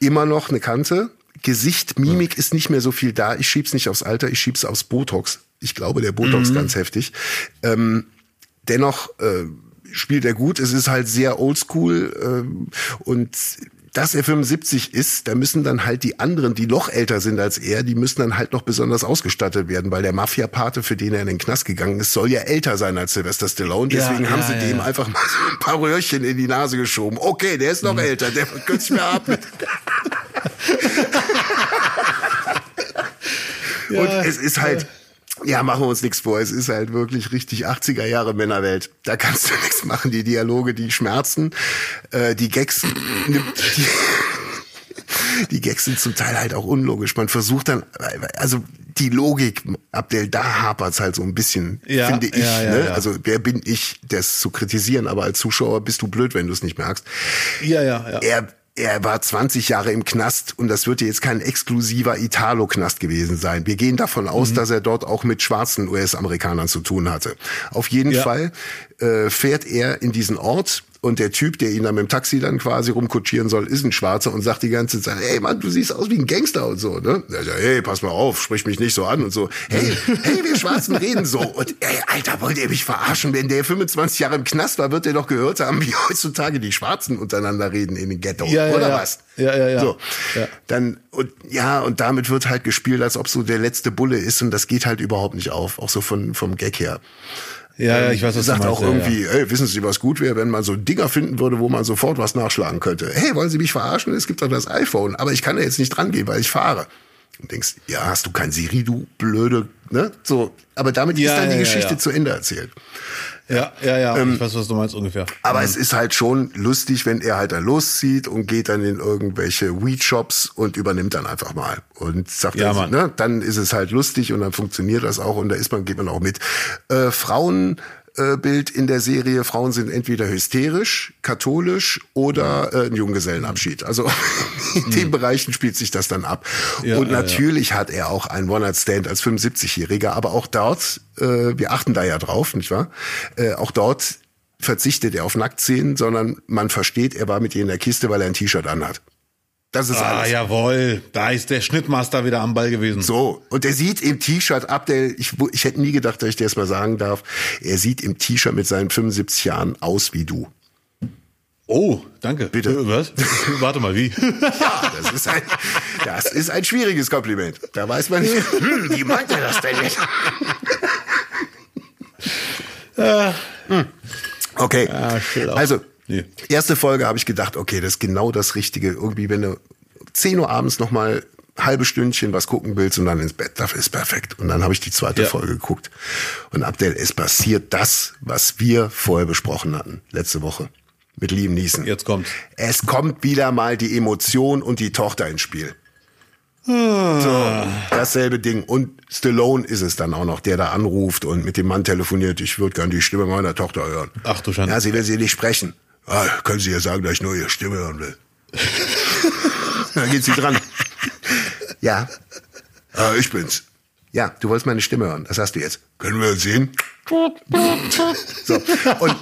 Immer noch eine Kante. Gesicht, Mimik ist nicht mehr so viel da. Ich schieb's nicht aufs Alter, ich schieb's aufs Botox. Ich glaube, der Botox ganz heftig. Ähm, dennoch äh, spielt er gut. Es ist halt sehr oldschool ähm, und dass er 75 ist, da müssen dann halt die anderen, die noch älter sind als er, die müssen dann halt noch besonders ausgestattet werden, weil der Mafia-Pate, für den er in den Knast gegangen ist, soll ja älter sein als Sylvester Stallone. Ja, Deswegen haben ja, sie ja, dem ja. einfach mal so ein paar Röhrchen in die Nase geschoben. Okay, der ist noch älter, der könnte sich mehr ab. Und es ist halt, ja, machen wir uns nichts vor. Es ist halt wirklich richtig 80er Jahre Männerwelt. Da kannst du nichts machen. Die Dialoge, die schmerzen, äh, die Gags, nimmt die, die Gags sind zum Teil halt auch unlogisch. Man versucht dann, also die Logik, Abdel, da hapert's halt so ein bisschen, Ja, finde ich. ja, ja, ne? Also wer bin ich, das zu kritisieren? Aber als Zuschauer bist du blöd, wenn du es nicht merkst. Ja, ja, ja. Er, er war 20 Jahre im Knast und das wird jetzt kein exklusiver Italo-Knast gewesen sein. Wir gehen davon aus, Mhm. dass er dort auch mit schwarzen US-Amerikanern zu tun hatte. Auf jeden Ja. Fall äh, fährt er in diesen Ort und der Typ, der ihn dann mit dem Taxi dann quasi rumkutschieren soll, ist ein Schwarzer und sagt die ganze Zeit, hey Mann, du siehst aus wie ein Gangster und so, ne? Er sagt, hey, pass mal auf, sprich mich nicht so an und so. Hey, hey, wir Schwarzen reden so. Und ey, Alter, wollt ihr mich verarschen? Wenn der 25 Jahre im Knast war, wird er doch gehört haben, wie heutzutage die Schwarzen untereinander reden in den Ghetto, Ja, ja, oder ja. was? Ja, ja, ja. So. Ja. Dann, und ja, und damit wird halt gespielt, als ob so der letzte Bulle ist und das geht halt überhaupt nicht auf, auch so von, vom Gag her. Ja, ja, ich weiß, was du sagt meinst. auch ja, irgendwie, ey, wissen Sie, was gut wäre, wenn man so Dinger finden würde, wo man sofort was nachschlagen könnte. Hey, wollen Sie mich verarschen? Es gibt doch das iPhone, aber ich kann da jetzt nicht dran gehen, weil ich fahre. Und denkst, ja, hast du kein Siri, du blöde, ne? So, aber damit Ja, ist dann die ja, ja, Geschichte ja. zu Ende erzählt. Ja, ja, ja. Ähm, ich weiß, was du meinst ungefähr. Aber es ist halt schon lustig, wenn er halt dann loszieht und geht dann in irgendwelche Weed-Shops und übernimmt dann einfach mal. Und sagt Ja, dann, ne, dann ist es halt lustig und dann funktioniert das auch und da ist man, geht man auch mit. Äh, Frauen Bild in der Serie, Frauen sind entweder hysterisch, katholisch oder äh, ein Junggesellenabschied. Also in den Bereichen spielt sich das dann ab. Ja, und ja, natürlich hat er auch einen One-Night-Stand als 75-Jähriger, aber auch dort, äh, wir achten da ja drauf, nicht wahr? Äh, auch dort verzichtet er auf Nacktszenen, sondern man versteht, er war mit ihr in der Kiste, weil er ein T-Shirt anhat. Das ist Ah, alles. jawohl. Da ist der Schnittmaster wieder am Ball gewesen. So, und er sieht im T-Shirt ab, der, ich, ich hätte nie gedacht, dass ich dir das mal sagen darf, er sieht im T-Shirt mit seinen 75 Jahren aus wie du. Oh, danke. Bitte. Äh, Was? Warte mal, wie? Ja, das ist ein, das ist ein schwieriges Kompliment. Da weiß man nicht, hm, wie meint er das denn jetzt? Hm. Okay, schlau. also, Nee. erste Folge habe ich gedacht, okay, das ist genau das Richtige. Irgendwie, wenn du 10 Uhr abends noch mal halbe Stündchen was gucken willst und dann ins Bett, das ist perfekt. Und dann habe ich die zweite Ja. Folge geguckt. Und Abdel, es passiert das, was wir vorher besprochen hatten, letzte Woche. Mit Liam Neeson. Jetzt kommt's. Es kommt wieder mal die Emotion und die Tochter ins Spiel. So, dasselbe Ding. Und Stallone ist es dann auch noch, der da anruft und mit dem Mann telefoniert. Ich würde gern die Stimme meiner Tochter hören. Ach du Schande. Ja, sie will sie nicht sprechen. Ah, können Sie ja sagen, dass ich nur Ihre Stimme hören will. dann geht sie dran. Ja. Ah, ich bin's. Ja, du wolltest meine Stimme hören. Das hast du jetzt. Können wir uns sehen? So. Und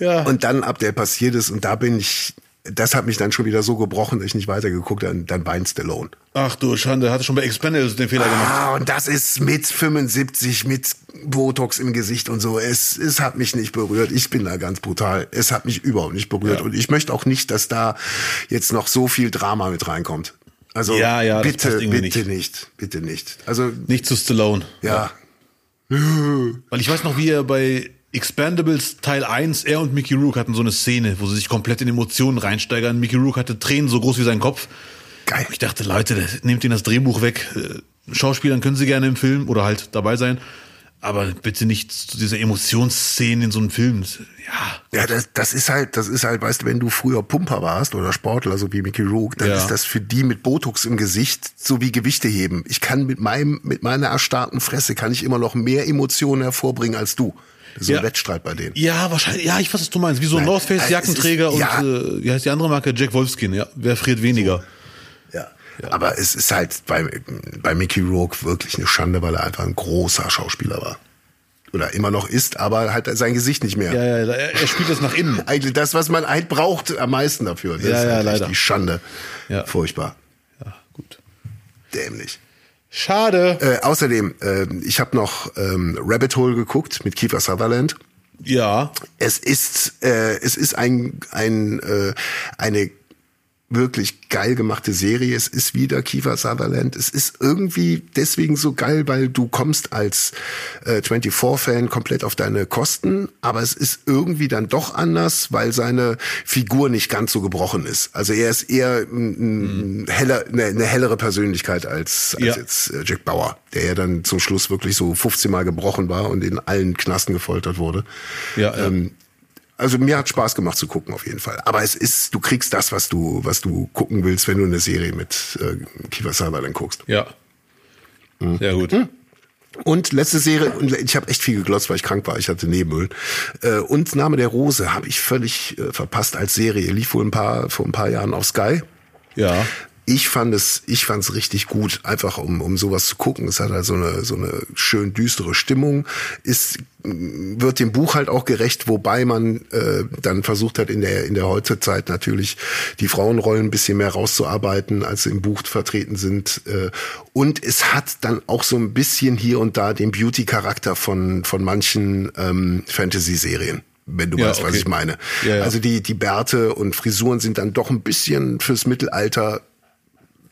Ja. und dann ab der passiert ist und da bin ich, das hat mich dann schon wieder so gebrochen, dass ich nicht weitergeguckt habe, dann weint Stallone. Ach du Schande, hatte schon bei Expendables den Fehler gemacht. Ah, und das ist mit 75, mit Botox im Gesicht und so. Es, es hat mich nicht berührt. Ich bin da ganz brutal. Es hat mich überhaupt nicht berührt. Ja. Und ich möchte auch nicht, dass da jetzt noch so viel Drama mit reinkommt. Also Ja, ja, bitte, bitte nicht. nicht. Bitte nicht. Also Nicht zu Stallone. ja. Weil ich weiß noch, wie er bei Expendables Teil 1, er und Mickey Rourke hatten so eine Szene, wo sie sich komplett in Emotionen reinsteigern. Mickey Rourke hatte Tränen so groß wie sein Kopf. Geil. Ich dachte, Leute, nehmt ihnen das Drehbuch weg. Äh, Schauspielern können sie gerne im Film oder halt dabei sein. Aber bitte nicht zu dieser Emotionsszene in so einem Film. Ja. Ja, das, das ist halt, das ist halt, weißt du, wenn du früher Pumper warst oder Sportler, so wie Mickey Rourke, dann Ja. ist das für die mit Botox im Gesicht so wie Gewichte heben. Ich kann mit meinem, mit meiner erstarrten Fresse kann ich immer noch mehr Emotionen hervorbringen als du. So Ja. ein Wettstreit bei denen. Ja, wahrscheinlich. Ja, ich weiß, was du meinst. Wie so ein North Face es Jackenträger ist- ja. und äh, wie heißt die andere Marke? Jack Wolfskin. Ja, wer friert weniger? Ja. Aber es ist halt bei, bei Mickey Rourke wirklich eine Schande, weil er einfach ein großer Schauspieler war. Oder immer noch ist, aber halt sein Gesicht nicht mehr. Ja, ja, er, er spielt das nach innen. Eigentlich das, was man halt braucht, am meisten dafür. Das Ja, ist ja, halt echt leider. die Schande. Ja. Furchtbar. Ja, gut. Dämlich. Schade. Äh, außerdem, äh, ich habe noch ähm, Rabbit Hole geguckt mit Kiefer Sutherland. Ja. Es ist, äh, es ist ein, ein, äh, eine wirklich geil gemachte Serie. Es ist wieder Kiefer Sutherland. Es ist irgendwie deswegen so geil, weil du kommst als äh, 24-Fan komplett auf deine Kosten, aber es ist irgendwie dann doch anders, weil seine Figur nicht ganz so gebrochen ist. Also er ist eher ein, ein heller, eine, eine hellere Persönlichkeit als, als Ja. jetzt äh, Jack Bauer, der ja dann zum Schluss wirklich so 15 Mal gebrochen war und in allen Knasten gefoltert wurde. Ja, ja. Ähm, also mir hat Spaß gemacht zu gucken auf jeden Fall. Aber es ist, du kriegst das, was du, was du gucken willst, wenn du eine Serie mit äh, Kiefer Sutherland guckst. Ja. Hm. Sehr gut. Und letzte Serie, und ich habe echt viel geglotzt, weil ich krank war, ich hatte Nebenöl. Äh, und Name der Rose habe ich völlig äh, verpasst als Serie. Lief wohl ein paar, vor ein paar Jahren auf Sky. Ja. Ich fand es, ich fand es richtig gut, einfach um, um sowas zu gucken. Es hat halt so eine, so eine schön düstere Stimmung. Ist, mh, wird dem Buch halt auch gerecht, wobei man äh, dann versucht hat, in der, in der Heutezeit natürlich die Frauenrollen ein bisschen mehr rauszuarbeiten, als sie im Buch vertreten sind. Äh, und es hat dann auch so ein bisschen hier und da den Beauty-Charakter von, von manchen ähm, Fantasy-Serien. Wenn du Ja, weißt, was okay. ich meine. Ja, ja. Also die, die Bärte und Frisuren sind dann doch ein bisschen fürs Mittelalter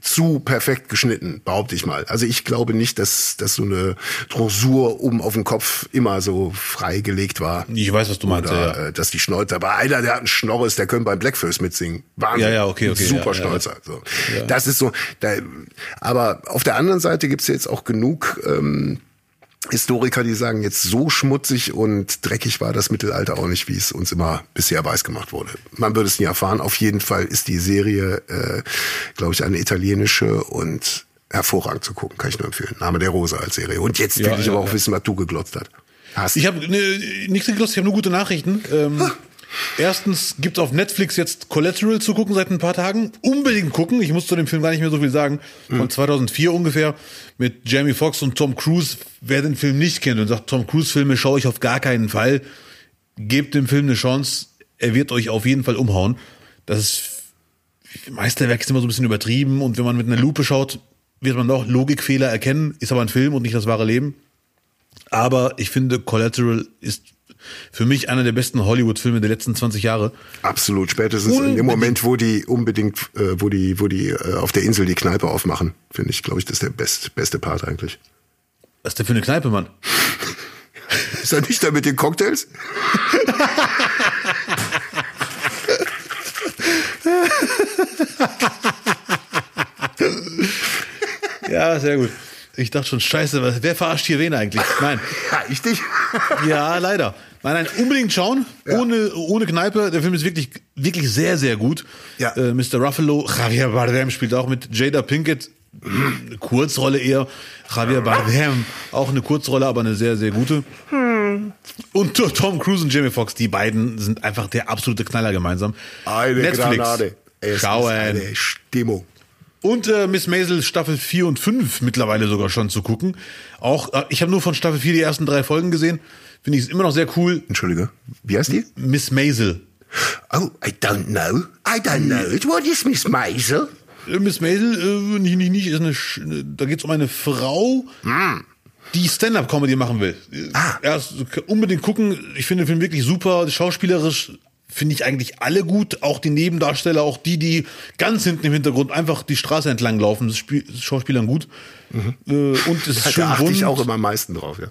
zu perfekt geschnitten, behaupte ich mal. Also ich glaube nicht, dass, dass so eine Drosur oben auf dem Kopf immer so frei gelegt war. Ich weiß, was du meinst, Oder ja, ja. äh, dass die Schnäuzer, aber einer, der hat einen Schnorres, der können beim Blackfist mitsingen. Wahnsinn. Ja, ja, okay, okay, Super ja, ja, Schnäuzer. So. Das ist so. Da, aber auf der anderen Seite gibt's jetzt auch genug ähm, Historiker, die sagen, jetzt so schmutzig und dreckig war das Mittelalter auch nicht, wie es uns immer bisher weiß gemacht wurde. Man würde es nie erfahren. Auf jeden Fall ist die Serie, äh, glaube ich, eine italienische und hervorragend zu gucken, kann ich nur empfehlen. Name der Rose als Serie. Und jetzt Ja, will ich ja, aber auch ja. wissen, was du geglotzt hast. Hast Ich habe ne, nichts gelost, ich habe nur gute Nachrichten. Ähm, erstens gibt's auf Netflix jetzt Collateral zu gucken seit ein paar Tagen. Unbedingt gucken. Ich muss zu dem Film gar nicht mehr so viel sagen. Von 2004 ungefähr mit Jamie Foxx und Tom Cruise. Wer den Film nicht kennt und sagt, Tom Cruise Filme schaue ich auf gar keinen Fall, gebt dem Film eine Chance. Er wird euch auf jeden Fall umhauen. Das ist Meisterwerk ist immer so ein bisschen übertrieben und wenn man mit einer Lupe schaut, wird man auch Logikfehler erkennen. Ist aber ein Film und nicht das wahre Leben. Aber ich finde, Collateral ist für mich einer der besten Hollywood-Filme der letzten 20 Jahre. Absolut, spätestens in Unbedingt. dem Moment, wo die unbedingt, äh, wo die, wo die äh, auf der Insel die Kneipe aufmachen, finde ich, glaube ich, das ist der best, beste Part eigentlich. Was ist der für eine Kneipe, Mann? Ist er nicht da mit den Cocktails? Ja, sehr gut. Ich dachte schon, scheiße, was- wer verarscht hier wen eigentlich? Nein. Ja, ich dich. Ja, leider. Nein, nein, unbedingt schauen. Ohne, ohne Kneipe. Der Film ist wirklich, wirklich sehr, sehr gut. Ja. Äh, Mr. Ruffalo, Javier Bardem spielt auch mit Jada Pinkett. Eine Kurzrolle eher. Javier Bardem, auch eine Kurzrolle, aber eine sehr, sehr gute. Und Tom Cruise und Jamie Foxx, die beiden sind einfach der absolute Knaller gemeinsam. Eine Granate. Es Schauen. eine Stimmung. Und äh, Miss Maisel Staffel 4 und 5 mittlerweile sogar schon zu gucken. Auch, äh, ich habe nur von Staffel 4 die ersten drei Folgen gesehen. Finde ich es immer noch sehr cool. Entschuldige. Wie heißt die? Miss Maisel. Oh, I don't know. I don't know. it. What is Miss Maisel? Äh, Miss Maisel, äh, nicht, nicht, nicht, ist eine, Sch- äh, da geht's um eine Frau, die Stand-Up-Comedy machen will. Äh, Erst unbedingt gucken. Ich finde den Film wirklich super. Schauspielerisch finde ich eigentlich alle gut. Auch die Nebendarsteller, auch die, die ganz hinten im Hintergrund einfach die Straße entlang laufen. Das Spiel, Schauspielern gut. Äh, und es ist schön Da achte ich auch immer am meisten drauf, ja.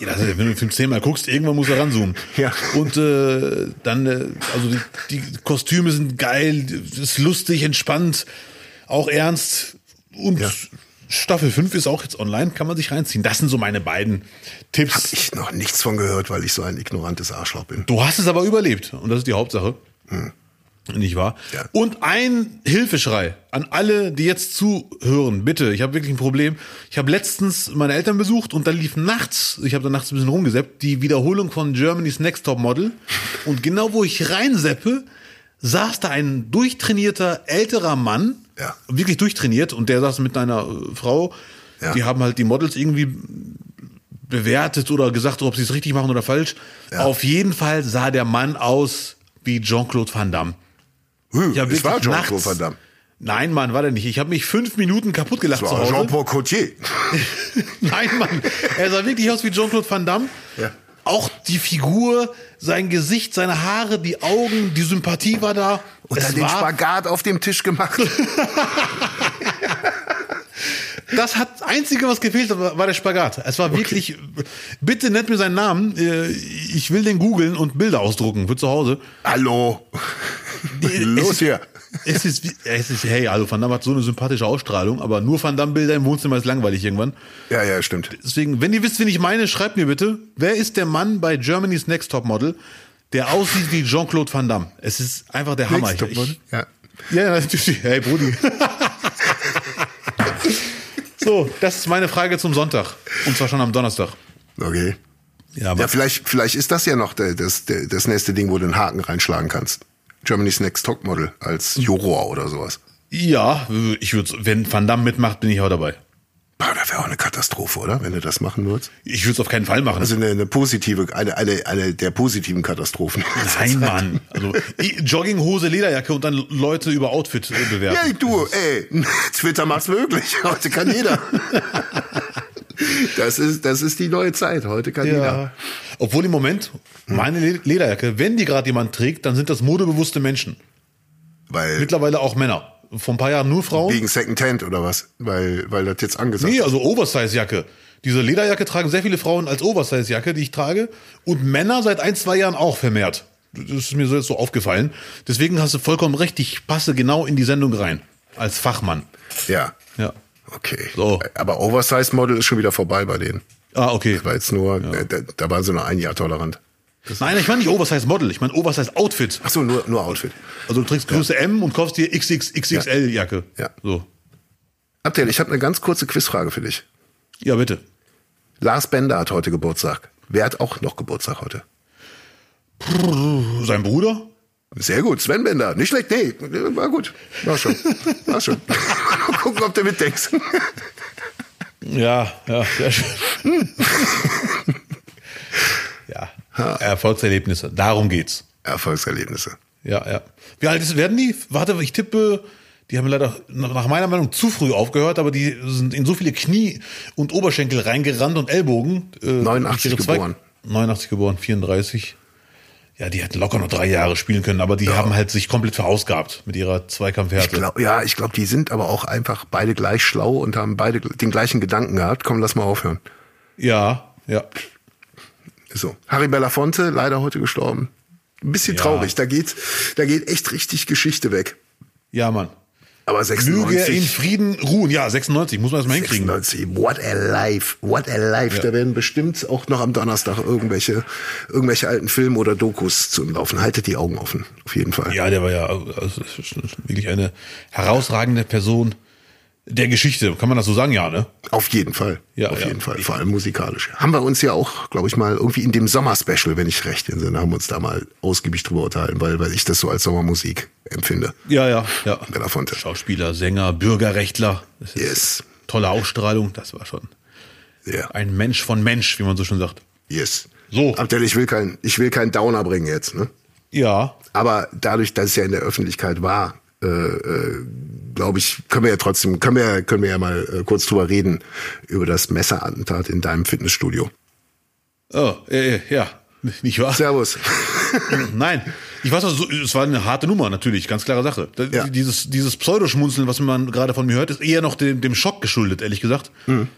Ja, das wenn du den Film zehnmal guckst, irgendwann muss er ranzoomen. Ja. Und äh, dann, äh, also die, die Kostüme sind geil, es ist lustig, entspannt, auch ernst. Und Ja. Staffel 5 ist auch jetzt online, kann man sich reinziehen. Das sind so meine beiden Tipps. Ich noch nichts von gehört, weil ich so ein ignorantes Arschloch bin. Du hast es aber überlebt und das ist die Hauptsache. Nicht wahr? Hm. Ja. Und ein Hilfeschrei an alle, die jetzt zuhören. Bitte, ich habe wirklich ein Problem. Ich habe letztens meine Eltern besucht und da lief nachts, ich habe da nachts ein bisschen rumgeseppt, die Wiederholung von Germany's Next Top Model. Und genau wo ich reinseppe, saß da ein durchtrainierter älterer Mann, Ja. wirklich durchtrainiert, und der saß mit einer äh, Frau. Ja. Die haben halt die Models irgendwie bewertet oder gesagt, ob sie es richtig machen oder falsch. Ja. Auf jeden Fall sah der Mann aus wie Jean-Claude Van Damme. Hm, es war Jean-Claude Van Damme. Nein, Mann, war der nicht. Ich habe mich fünf Minuten kaputt gelacht zu war Hause. Jean-Paul Cotier. Nein, Mann. Er sah wirklich aus wie Jean-Claude Van Damme. Ja. Auch die Figur, sein Gesicht, seine Haare, die Augen, die Sympathie war da. Und Es dann den Spagat auf dem Tisch gemacht. Das hat das einzige, was gefehlt hat, war der Spagat. Es war wirklich. Bitte nennt mir seinen Namen. Äh, Ich will den googeln und Bilder ausdrucken für zu Hause. Hallo. Los hier. Es ist, wie- es ist, hey, also Van Damme hat so eine sympathische Ausstrahlung, aber nur Van Damme Bilder im Wohnzimmer ist langweilig irgendwann. Ja, ja, stimmt. Deswegen, wenn ihr wisst, wen ich meine, schreibt mir bitte, wer ist der Mann bei Germany's Next Top Model, der aussieht wie Jean-Claude Van Damme? Es ist einfach der Hammer. Next Top Model? Ja. ja, natürlich. Hey, Brudi. so, das ist meine Frage zum Sonntag. Und zwar schon am Donnerstag. Okay. Ja, aber Ja, vielleicht, vielleicht ist das ja noch das, das nächste Ding, wo du einen Haken reinschlagen kannst. Germany's Next Top Model als Juror oder sowas. ja, ich würde, wenn Van Damme mitmacht, bin ich auch dabei. Boah, das wäre auch eine Katastrophe, oder? Wenn du das machen würdest. Ich würde es auf keinen Fall machen. Also eine, eine positive, eine, eine, eine der positiven Katastrophen. Nein, Mann. Also Jogginghose, Lederjacke und dann Leute über Outfit bewerten. Ja, du, ey, Twitter macht's möglich. Heute kann jeder. Das ist, das ist die neue Zeit. Heute kann jeder. Obwohl im Moment, meine Le- Lederjacke, wenn die gerade jemand trägt, dann sind das modebewusste Menschen. Weil, Mittlerweile auch Männer. Vor ein paar Jahren nur Frauen. wegen Secondhand oder was? Weil, weil das jetzt angesagt Nee, also Oversize-Jacke. Diese Lederjacke tragen sehr viele Frauen als Oversize-Jacke, die ich trage. Und Männer seit ein, zwei Jahren auch vermehrt. Das ist mir so jetzt so aufgefallen. Deswegen hast du vollkommen recht, ich passe genau in die Sendung rein. Als Fachmann. Ja. Ja. Okay. So. Aber Oversize Model ist schon wieder vorbei bei denen. Ah, okay. War jetzt nur, äh, da, da waren sie nur ein Jahr tolerant. Nein, ich meine nicht Oversize Model, ich meine Oversize Outfit. Ach so, nur, nur Outfit. Also du trägst Größe M und kaufst dir XXXXL Jacke. Ja. So. Abdel, ich habe eine ganz kurze Quizfrage für dich. Ja, bitte. Lars Bender hat heute Geburtstag. Wer hat auch noch Geburtstag heute? Sein Bruder? Sehr gut, Sven Bender. Nicht schlecht, nee, war gut. War schon. War schon. Mal gucken, ob du mitdenkst. Ja, ja, sehr schön. ja, Erfolgserlebnisse, darum geht's. Erfolgserlebnisse. Ja, ja. Wie alt ist, werden die? Warte, ich tippe, die haben leider nach meiner Meinung zu früh aufgehört, aber die sind in so viele Knie und Oberschenkel reingerannt und Ellbogen. Äh, 89 geboren. 89 geboren, 34. Ja, die hätten locker noch drei Jahre spielen können, aber die ja. haben halt sich komplett verausgabt mit ihrer Zweikampfhärte. Ich glaub, ja, ich glaube, die sind aber auch einfach beide gleich schlau und haben beide den gleichen Gedanken gehabt. Komm, lass mal aufhören. Ja, ja. So. Harry Belafonte, leider heute gestorben. Ein bisschen ja. traurig. Da geht, da geht echt richtig Geschichte weg. Ja, Mann. Aber 96. Möge in Frieden ruhen. Ja, 96, muss man erstmal hinkriegen. 96, what a life, what a life. Ja. Da werden bestimmt auch noch am Donnerstag irgendwelche, irgendwelche alten Filme oder Dokus zu laufen. Haltet die Augen offen, auf jeden Fall. Ja, der war ja also, wirklich eine herausragende Person der Geschichte, kann man das so sagen, ja, ne? Auf jeden Fall. Ja, auf ja. jeden Fall. Vor allem musikalisch. Haben wir uns ja auch, glaube ich mal, irgendwie in dem Sommer-Special, wenn ich recht entsinne, haben wir uns da mal ausgiebig drüber unterhalten, weil, weil ich das so als Sommermusik empfinde. Ja, ja, ja. Belafonte. Schauspieler, Sänger, Bürgerrechtler. yes. Tolle Ausstrahlung, das war schon ja. ein Mensch von Mensch, wie man so schon sagt. Yes. So. Abdel, ich will kein, ich will keinen Downer bringen jetzt, ne? Ja. Aber dadurch, dass es ja in der Öffentlichkeit war, äh, äh, glaube ich, können wir ja trotzdem, können wir, ja, können wir ja mal äh, kurz drüber reden, über das Messerattentat in deinem Fitnessstudio. Oh, äh, ja, nicht wahr? Servus. Nein, ich weiß, also, es war eine harte Nummer, natürlich, ganz klare Sache. Ja. Dieses, dieses Pseudoschmunzeln, was man gerade von mir hört, ist eher noch dem, dem Schock geschuldet, ehrlich gesagt. Mhm.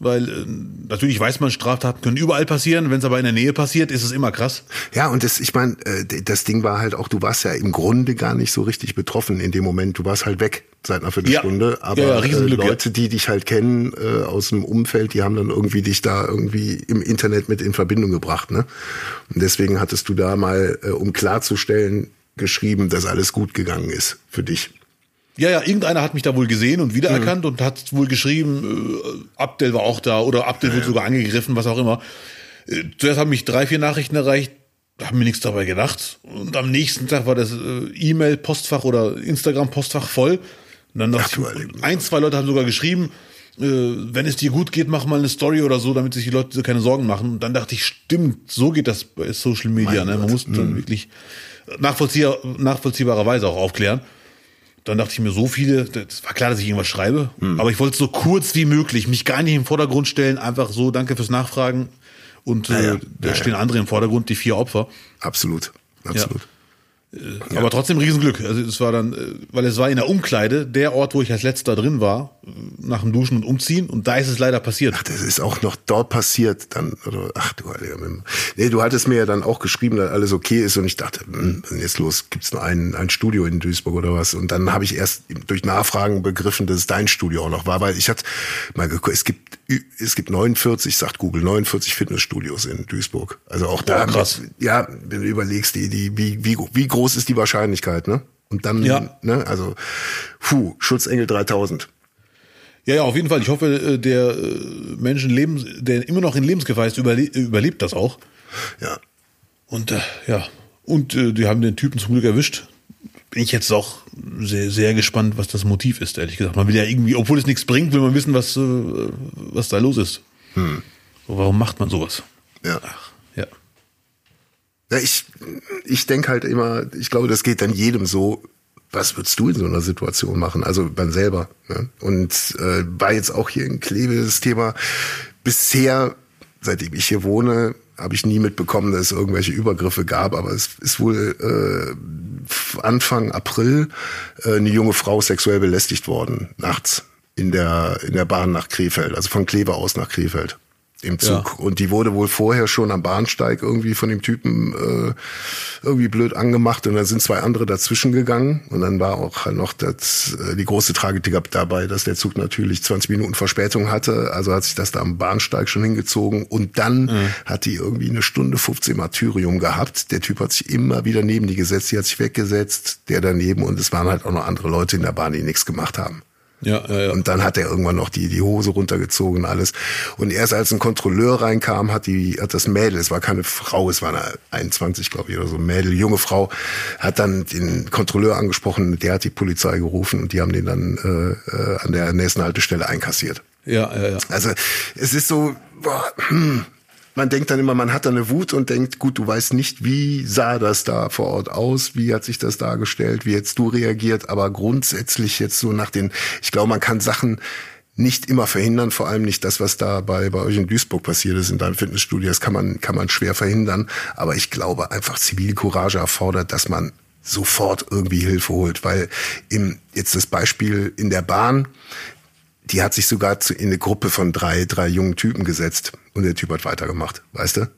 Weil äh, natürlich weiß man, Straftaten können überall passieren. Wenn es aber in der Nähe passiert, ist es immer krass. Ja, und das, ich meine, äh, das Ding war halt auch, du warst ja im Grunde gar nicht so richtig betroffen in dem Moment. Du warst halt weg seit einer Viertelstunde. Ja. Aber ja, ja, äh, Leute, die dich halt kennen äh, aus dem Umfeld, die haben dann irgendwie dich da irgendwie im Internet mit in Verbindung gebracht. Ne? Und deswegen hattest du da mal, äh, um klarzustellen, geschrieben, dass alles gut gegangen ist für dich. Ja, ja, irgendeiner hat mich da wohl gesehen und wiedererkannt mhm. und hat wohl geschrieben, äh, Abdel war auch da oder Abdel ja, wurde sogar angegriffen, was auch immer. Äh, zuerst haben mich drei, vier Nachrichten erreicht, haben mir nichts dabei gedacht. Und am nächsten Tag war das äh, E-Mail-Postfach oder Instagram-Postfach voll. Und dann noch ein, zwei Leute haben sogar geschrieben, äh, wenn es dir gut geht, mach mal eine Story oder so, damit sich die Leute keine Sorgen machen. Und dann dachte ich, stimmt, so geht das bei Social Media. ne? Man muss dann mhm. wirklich nachvollziehbar, nachvollziehbarerweise auch aufklären. Dann dachte ich mir, so viele, das war klar, dass ich irgendwas schreibe, hm. aber ich wollte so kurz wie möglich, mich gar nicht im Vordergrund stellen, einfach so, danke fürs Nachfragen. Und äh, ja, da ja, stehen andere im Vordergrund, die vier Opfer. Absolut, absolut. Ja. Aber trotzdem Riesenglück. Also es war dann, äh, weil es war in der Umkleide, der Ort, wo ich als letzter drin war, äh, nach dem Duschen und Umziehen. Und da ist es leider passiert. Ach, das ist auch noch dort passiert. Dann, oder, ach du Heiliger Nee, du hattest mir ja dann auch geschrieben, dass alles okay ist. Und ich dachte, hm, jetzt los? Gibt's noch ein, ein Studio in Duisburg oder was? Und dann habe ich erst durch Nachfragen begriffen, dass es dein Studio auch noch war. Weil ich hatte mal geguckt, es gibt, es gibt 49, sagt Google, 49 Fitnessstudios in Duisburg. Also auch da, oh, ja, wenn du überlegst, die, die, wie, wie, wie groß ist die Wahrscheinlichkeit, ne? Und dann, ja. ne, also, puh, Schutzengel 3000. Ja, ja, auf jeden Fall. Ich hoffe, äh, der äh, Menschen leben, der immer noch in Lebensgefahr ist, überlebt, überlebt das auch. Ja. Und äh, ja, und äh, die haben den Typen zum Glück erwischt. Bin ich jetzt auch sehr, sehr gespannt, was das Motiv ist, ehrlich gesagt. Man will ja irgendwie, obwohl es nichts bringt, will man wissen, was, äh, was da los ist. Hm. So, warum macht man sowas? Ja. Ach, ja. Ja, ich, ich denke halt immer, ich glaube, das geht dann jedem so. Was würdest du in so einer Situation machen? Also man selber. Ne? Und äh, war jetzt auch hier in Kleve das Thema. Bisher, seitdem ich hier wohne, habe ich nie mitbekommen, dass es irgendwelche Übergriffe gab, aber es ist wohl äh, Anfang April äh, eine junge Frau sexuell belästigt worden, nachts in der, in der Bahn nach Krefeld, also von Kleve aus nach Krefeld im Zug. Ja. Und die wurde wohl vorher schon am Bahnsteig irgendwie von dem Typen äh, irgendwie blöd angemacht und dann sind zwei andere dazwischen gegangen. Und dann war auch noch das, äh, die große Tragik dabei, dass der Zug natürlich 20 Minuten Verspätung hatte. Also hat sich das da am Bahnsteig schon hingezogen. Und dann mhm. hat die irgendwie eine Stunde 15 Martyrium gehabt. Der Typ hat sich immer wieder neben die gesetzt, die hat sich weggesetzt, der daneben und es waren halt auch noch andere Leute in der Bahn, die nichts gemacht haben. Ja, ja, ja. Und dann hat er irgendwann noch die, die Hose runtergezogen und alles. Und erst als ein Kontrolleur reinkam, hat die, hat das Mädel, es war keine Frau, es war eine 21, glaube ich, oder so, Mädel, junge Frau, hat dann den Kontrolleur angesprochen, der hat die Polizei gerufen und die haben den dann äh, äh, an der nächsten Haltestelle einkassiert. Ja, ja, ja. Also es ist so, boah, hm, man denkt dann immer, man hat da eine Wut und denkt, gut, du weißt nicht, wie sah das da vor Ort aus, wie hat sich das dargestellt, wie jetzt du reagiert, aber grundsätzlich jetzt so nach den, ich glaube, man kann Sachen nicht immer verhindern, vor allem nicht das, was da bei, bei euch in Duisburg passiert ist, in deinem Fitnessstudio, das kann man, kann man schwer verhindern, aber ich glaube einfach Zivilcourage erfordert, dass man sofort irgendwie Hilfe holt, weil im, jetzt das Beispiel in der Bahn, die hat sich sogar zu, in eine Gruppe von drei, drei jungen Typen gesetzt und der Typ hat weitergemacht, weißt du?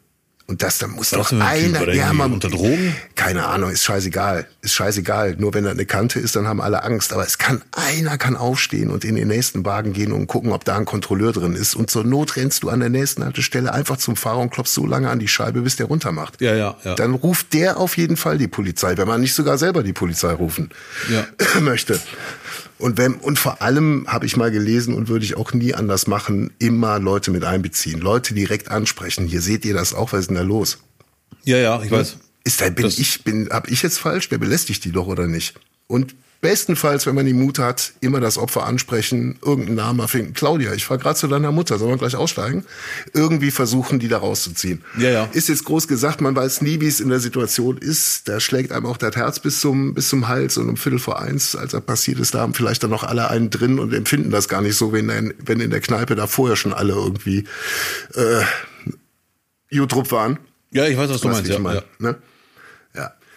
Und das, da muss Was doch einer, ja, man, unter Drogen? keine Ahnung, ist scheißegal, ist scheißegal. Nur wenn da eine Kante ist, dann haben alle Angst. Aber es kann, einer kann aufstehen und in den nächsten Wagen gehen und gucken, ob da ein Kontrolleur drin ist. Und zur Not rennst du an der nächsten Haltestelle einfach zum Fahrer und klopfst so lange an die Scheibe, bis der runtermacht. Ja, ja, ja. Dann ruft der auf jeden Fall die Polizei, wenn man nicht sogar selber die Polizei rufen Ja. möchte. Und wenn, und vor allem habe ich mal gelesen und würde ich auch nie anders machen, immer Leute mit einbeziehen. Leute direkt ansprechen. Hier seht ihr das auch, was ist denn da los? Ja, ja, ich weiß. Ist da, bin Das- ich, bin, hab ich jetzt falsch? Der belästigt die doch oder nicht? Und bestenfalls, wenn man die Mut hat, immer das Opfer ansprechen, irgendeinen Namen erfinden. Claudia, ich fahr gerade zu deiner Mutter, sollen wir gleich aussteigen? Irgendwie versuchen, die da rauszuziehen. Ja, ja. Ist jetzt groß gesagt, man weiß nie, wie es in der Situation ist. Da schlägt einem auch das Herz bis zum, bis zum Hals und um Viertel vor eins, als er passiert ist, da haben vielleicht dann noch alle einen drin und empfinden das gar nicht so, wenn, in- wenn in der Kneipe da vorher schon alle irgendwie, äh, Jutrup waren. Ja, ich weiß, was du meinst. ich Ja, meine, ja. ne?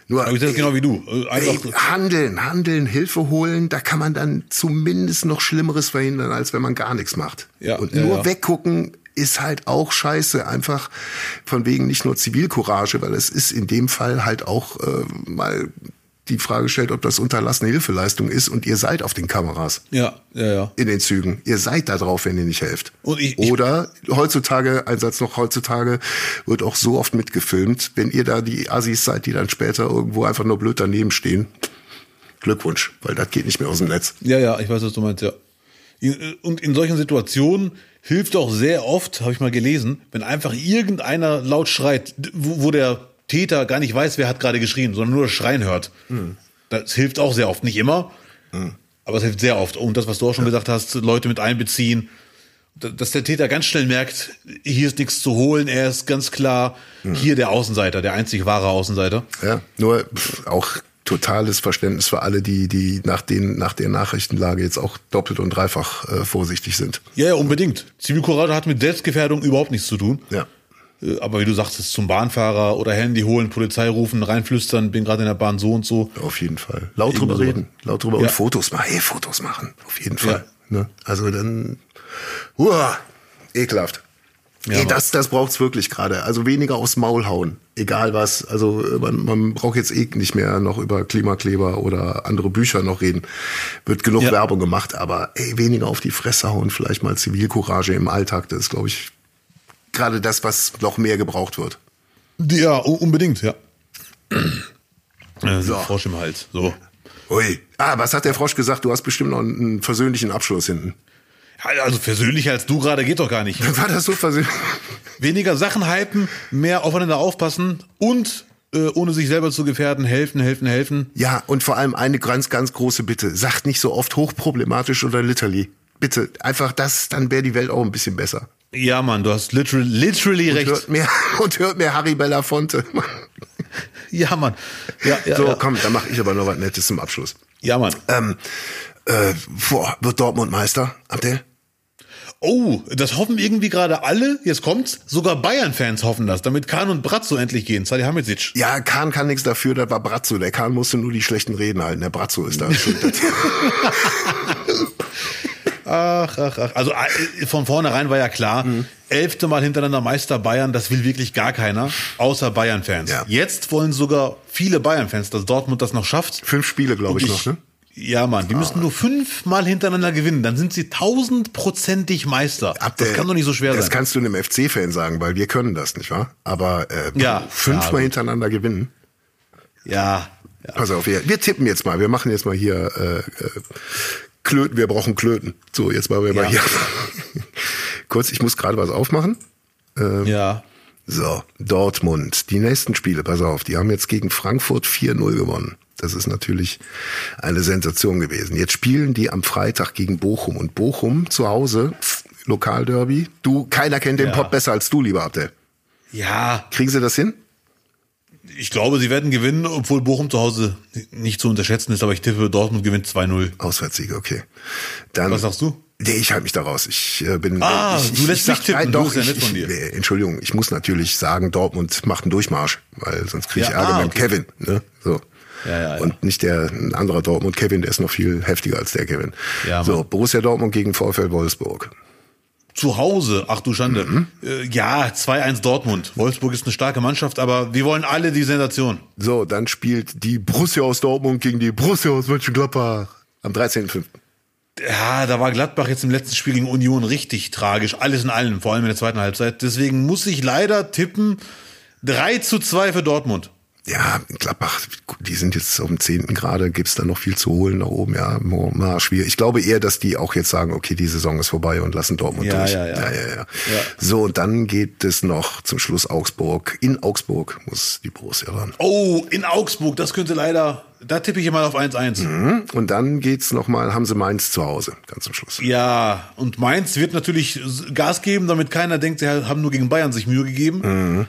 Ja. Nur, das genau wie du. Äh, Ey, handeln, handeln, Hilfe holen, da kann man dann zumindest noch Schlimmeres verhindern, als wenn man gar nichts macht. Ja, und ja, nur ja. weggucken ist halt auch scheiße, einfach von wegen nicht nur Zivilcourage, weil es ist in dem Fall halt auch äh, mal die Frage stellt, ob das unterlassene Hilfeleistung ist und ihr seid auf den Kameras ja, ja, ja. in den Zügen. Ihr seid da drauf, wenn ihr nicht helft. Und ich- Oder heutzutage, ein Satz noch heutzutage, wird auch so oft mitgefilmt, wenn ihr da die Assis seid, die dann später irgendwo einfach nur blöd daneben stehen. Glückwunsch, weil das geht nicht mehr aus dem Netz. Ja, ja, ich weiß, was du meinst, ja. Und in solchen Situationen hilft auch sehr oft, habe ich mal gelesen, wenn einfach irgendeiner laut schreit, wo, wo der Täter gar nicht weiß, wer hat gerade geschrien, sondern nur das Schreien hört. Das hilft auch sehr oft. Nicht immer, aber es hilft sehr oft. Und das, was du auch schon gesagt hast, Leute mit einbeziehen, da- dass der Täter ganz schnell merkt, hier ist nichts zu holen, er ist ganz klar hier der Außenseiter, der einzig wahre Außenseiter. Ja, nur auch totales Verständnis für alle, die, die nach, den, nach der Nachrichtenlage jetzt auch doppelt und dreifach äh, vorsichtig sind. Ja, ja, unbedingt. Zivilcourage hat mit Selbstgefährdung überhaupt nichts zu tun. Ja. Äh, Aber wie du sagst, zum Bahnfahrer oder Handy holen, Polizei rufen, reinflüstern, bin gerade in der Bahn so und so. Auf jeden Fall. Laut Irgendwo drüber so. reden. Laut drüber Ja. und Fotos machen. Hey, Fotos machen. Auf jeden Fall. Ne? Also dann, uah, ekelhaft. Ja, Ey, das, das braucht's wirklich gerade. Also weniger aufs Maul hauen. Egal was. Also äh, man, man braucht jetzt eh nicht mehr noch über Klimakleber oder andere Bücher noch reden. Wird genug Ja. Werbung gemacht, aber ey, weniger auf die Fresse hauen. Vielleicht mal Zivilcourage im Alltag. Das ist, glaube ich, gerade das, was noch mehr gebraucht wird. Ja, unbedingt, ja. Äh, So. Frosch im Hals. So. Ui. Ah, was hat der Frosch gesagt? Du hast bestimmt noch einen, versöhnlichen Abschluss hinten. Also versöhnlicher als du gerade geht doch gar nicht. War das so versöhnlich? Weniger Sachen hypen, mehr aufeinander aufpassen und äh, ohne sich selber zu gefährden, helfen, helfen, helfen. Ja, und vor allem eine ganz, ganz große Bitte. Sagt nicht so oft hochproblematisch oder literally. Bitte, einfach das, dann wäre die Welt auch ein bisschen besser. Ja, Mann, du hast literally, literally recht. Hört mehr, und hört mehr Harry Belafonte. Ja, Mann. Ja, ja, so, ja. komm, dann mache ich aber noch was Nettes zum Abschluss. ja, Mann. Ähm, äh, boah, wird Dortmund Meister, Abdel? Oh, das hoffen irgendwie gerade alle. Jetzt kommt's. Sogar Bayern-Fans hoffen das, damit Kahn und Bratzo endlich gehen. Salihamidzic. Ja, Kahn kann nichts dafür, das war Brazzo. Der Kahn musste nur die schlechten Reden halten. Der Brazzo ist da. Ach, ach, ach. Also äh, von vornherein war ja klar, Mhm. elfte Mal hintereinander Meister Bayern, das will wirklich gar keiner, außer Bayern-Fans. Ja. Jetzt wollen sogar viele Bayern-Fans, dass Dortmund das noch schafft. Fünf Spiele, glaube ich, Ich- noch, ne? Ja, Mann, die müssen nur fünfmal hintereinander gewinnen, dann sind sie tausendprozentig Meister. Abdel, das kann doch nicht so schwer das sein. kannst du einem FC-Fan sagen, weil wir können das, nicht wahr? Aber äh, Ja, fünfmal ja, hintereinander gewinnen. Ja, ja. Pass auf, wir, wir tippen jetzt mal. Wir machen jetzt mal hier äh, äh, Klöten, wir brauchen Klöten. So, jetzt machen wir mal Ja. hier. Kurz, ich muss gerade was aufmachen. Ja. So, Dortmund, die nächsten Spiele, pass auf, die haben jetzt gegen Frankfurt 4-0 gewonnen. Das ist natürlich eine Sensation gewesen. Jetzt spielen die am Freitag gegen Bochum und Bochum zu Hause, Lokalderby. Du, keiner kennt den Ja. Pott besser als du, lieber Abdel. Ja, Kriegen sie das hin? Ich glaube, sie werden gewinnen, obwohl Bochum zu Hause nicht zu unterschätzen ist, aber ich tippe, Dortmund gewinnt 2-0. Auswärtssiege, okay. Dann, Was sagst du? Nee, ich halte mich da raus. Ich äh, bin. Ah, ich, du lässt sag- mich tippen. Nein, Du doch, ja ich, nett von ich, dir. nee, Entschuldigung, ich muss natürlich sagen, Dortmund macht einen Durchmarsch, weil sonst kriege ich Ja, Ärger ah, mit okay. Kevin. Ne? So. Ja, ja, ja. Und nicht der ein anderer Dortmund Kevin, der ist noch viel heftiger als der Kevin. Ja, so. Borussia Dortmund gegen VfL Wolfsburg. Zu Hause, ach du Schande. Mhm. Äh, ja, 2-1 Dortmund. Wolfsburg ist eine starke Mannschaft, aber wir wollen alle die Sensation. So, dann spielt die Borussia aus Dortmund gegen die Borussia aus Mönchengladbach am 13.05. Ja, da war Gladbach jetzt im letzten Spiel gegen Union richtig tragisch. Alles in allem, vor allem in der zweiten Halbzeit. Deswegen muss ich leider tippen, 3 zu 2 für Dortmund. Ja, Gladbach, die sind jetzt auf dem zehnten Grade, gibt's da noch viel zu holen nach oben, ja, mal schwierig. Ich glaube eher, dass die auch jetzt sagen, okay, die Saison ist vorbei und lassen Dortmund Ja, durch. ja, ja. ja, ja, ja. So, und dann geht es noch zum Schluss Augsburg. In Augsburg muss die Borussia ran. Oh, in Augsburg, das könnte leider, da tippe ich mal auf 1-1. Mhm. Und dann geht's noch mal, haben sie Mainz zu Hause, ganz zum Schluss. Ja, und Mainz wird natürlich Gas geben, damit keiner denkt, sie haben nur gegen Bayern sich Mühe gegeben. Mhm.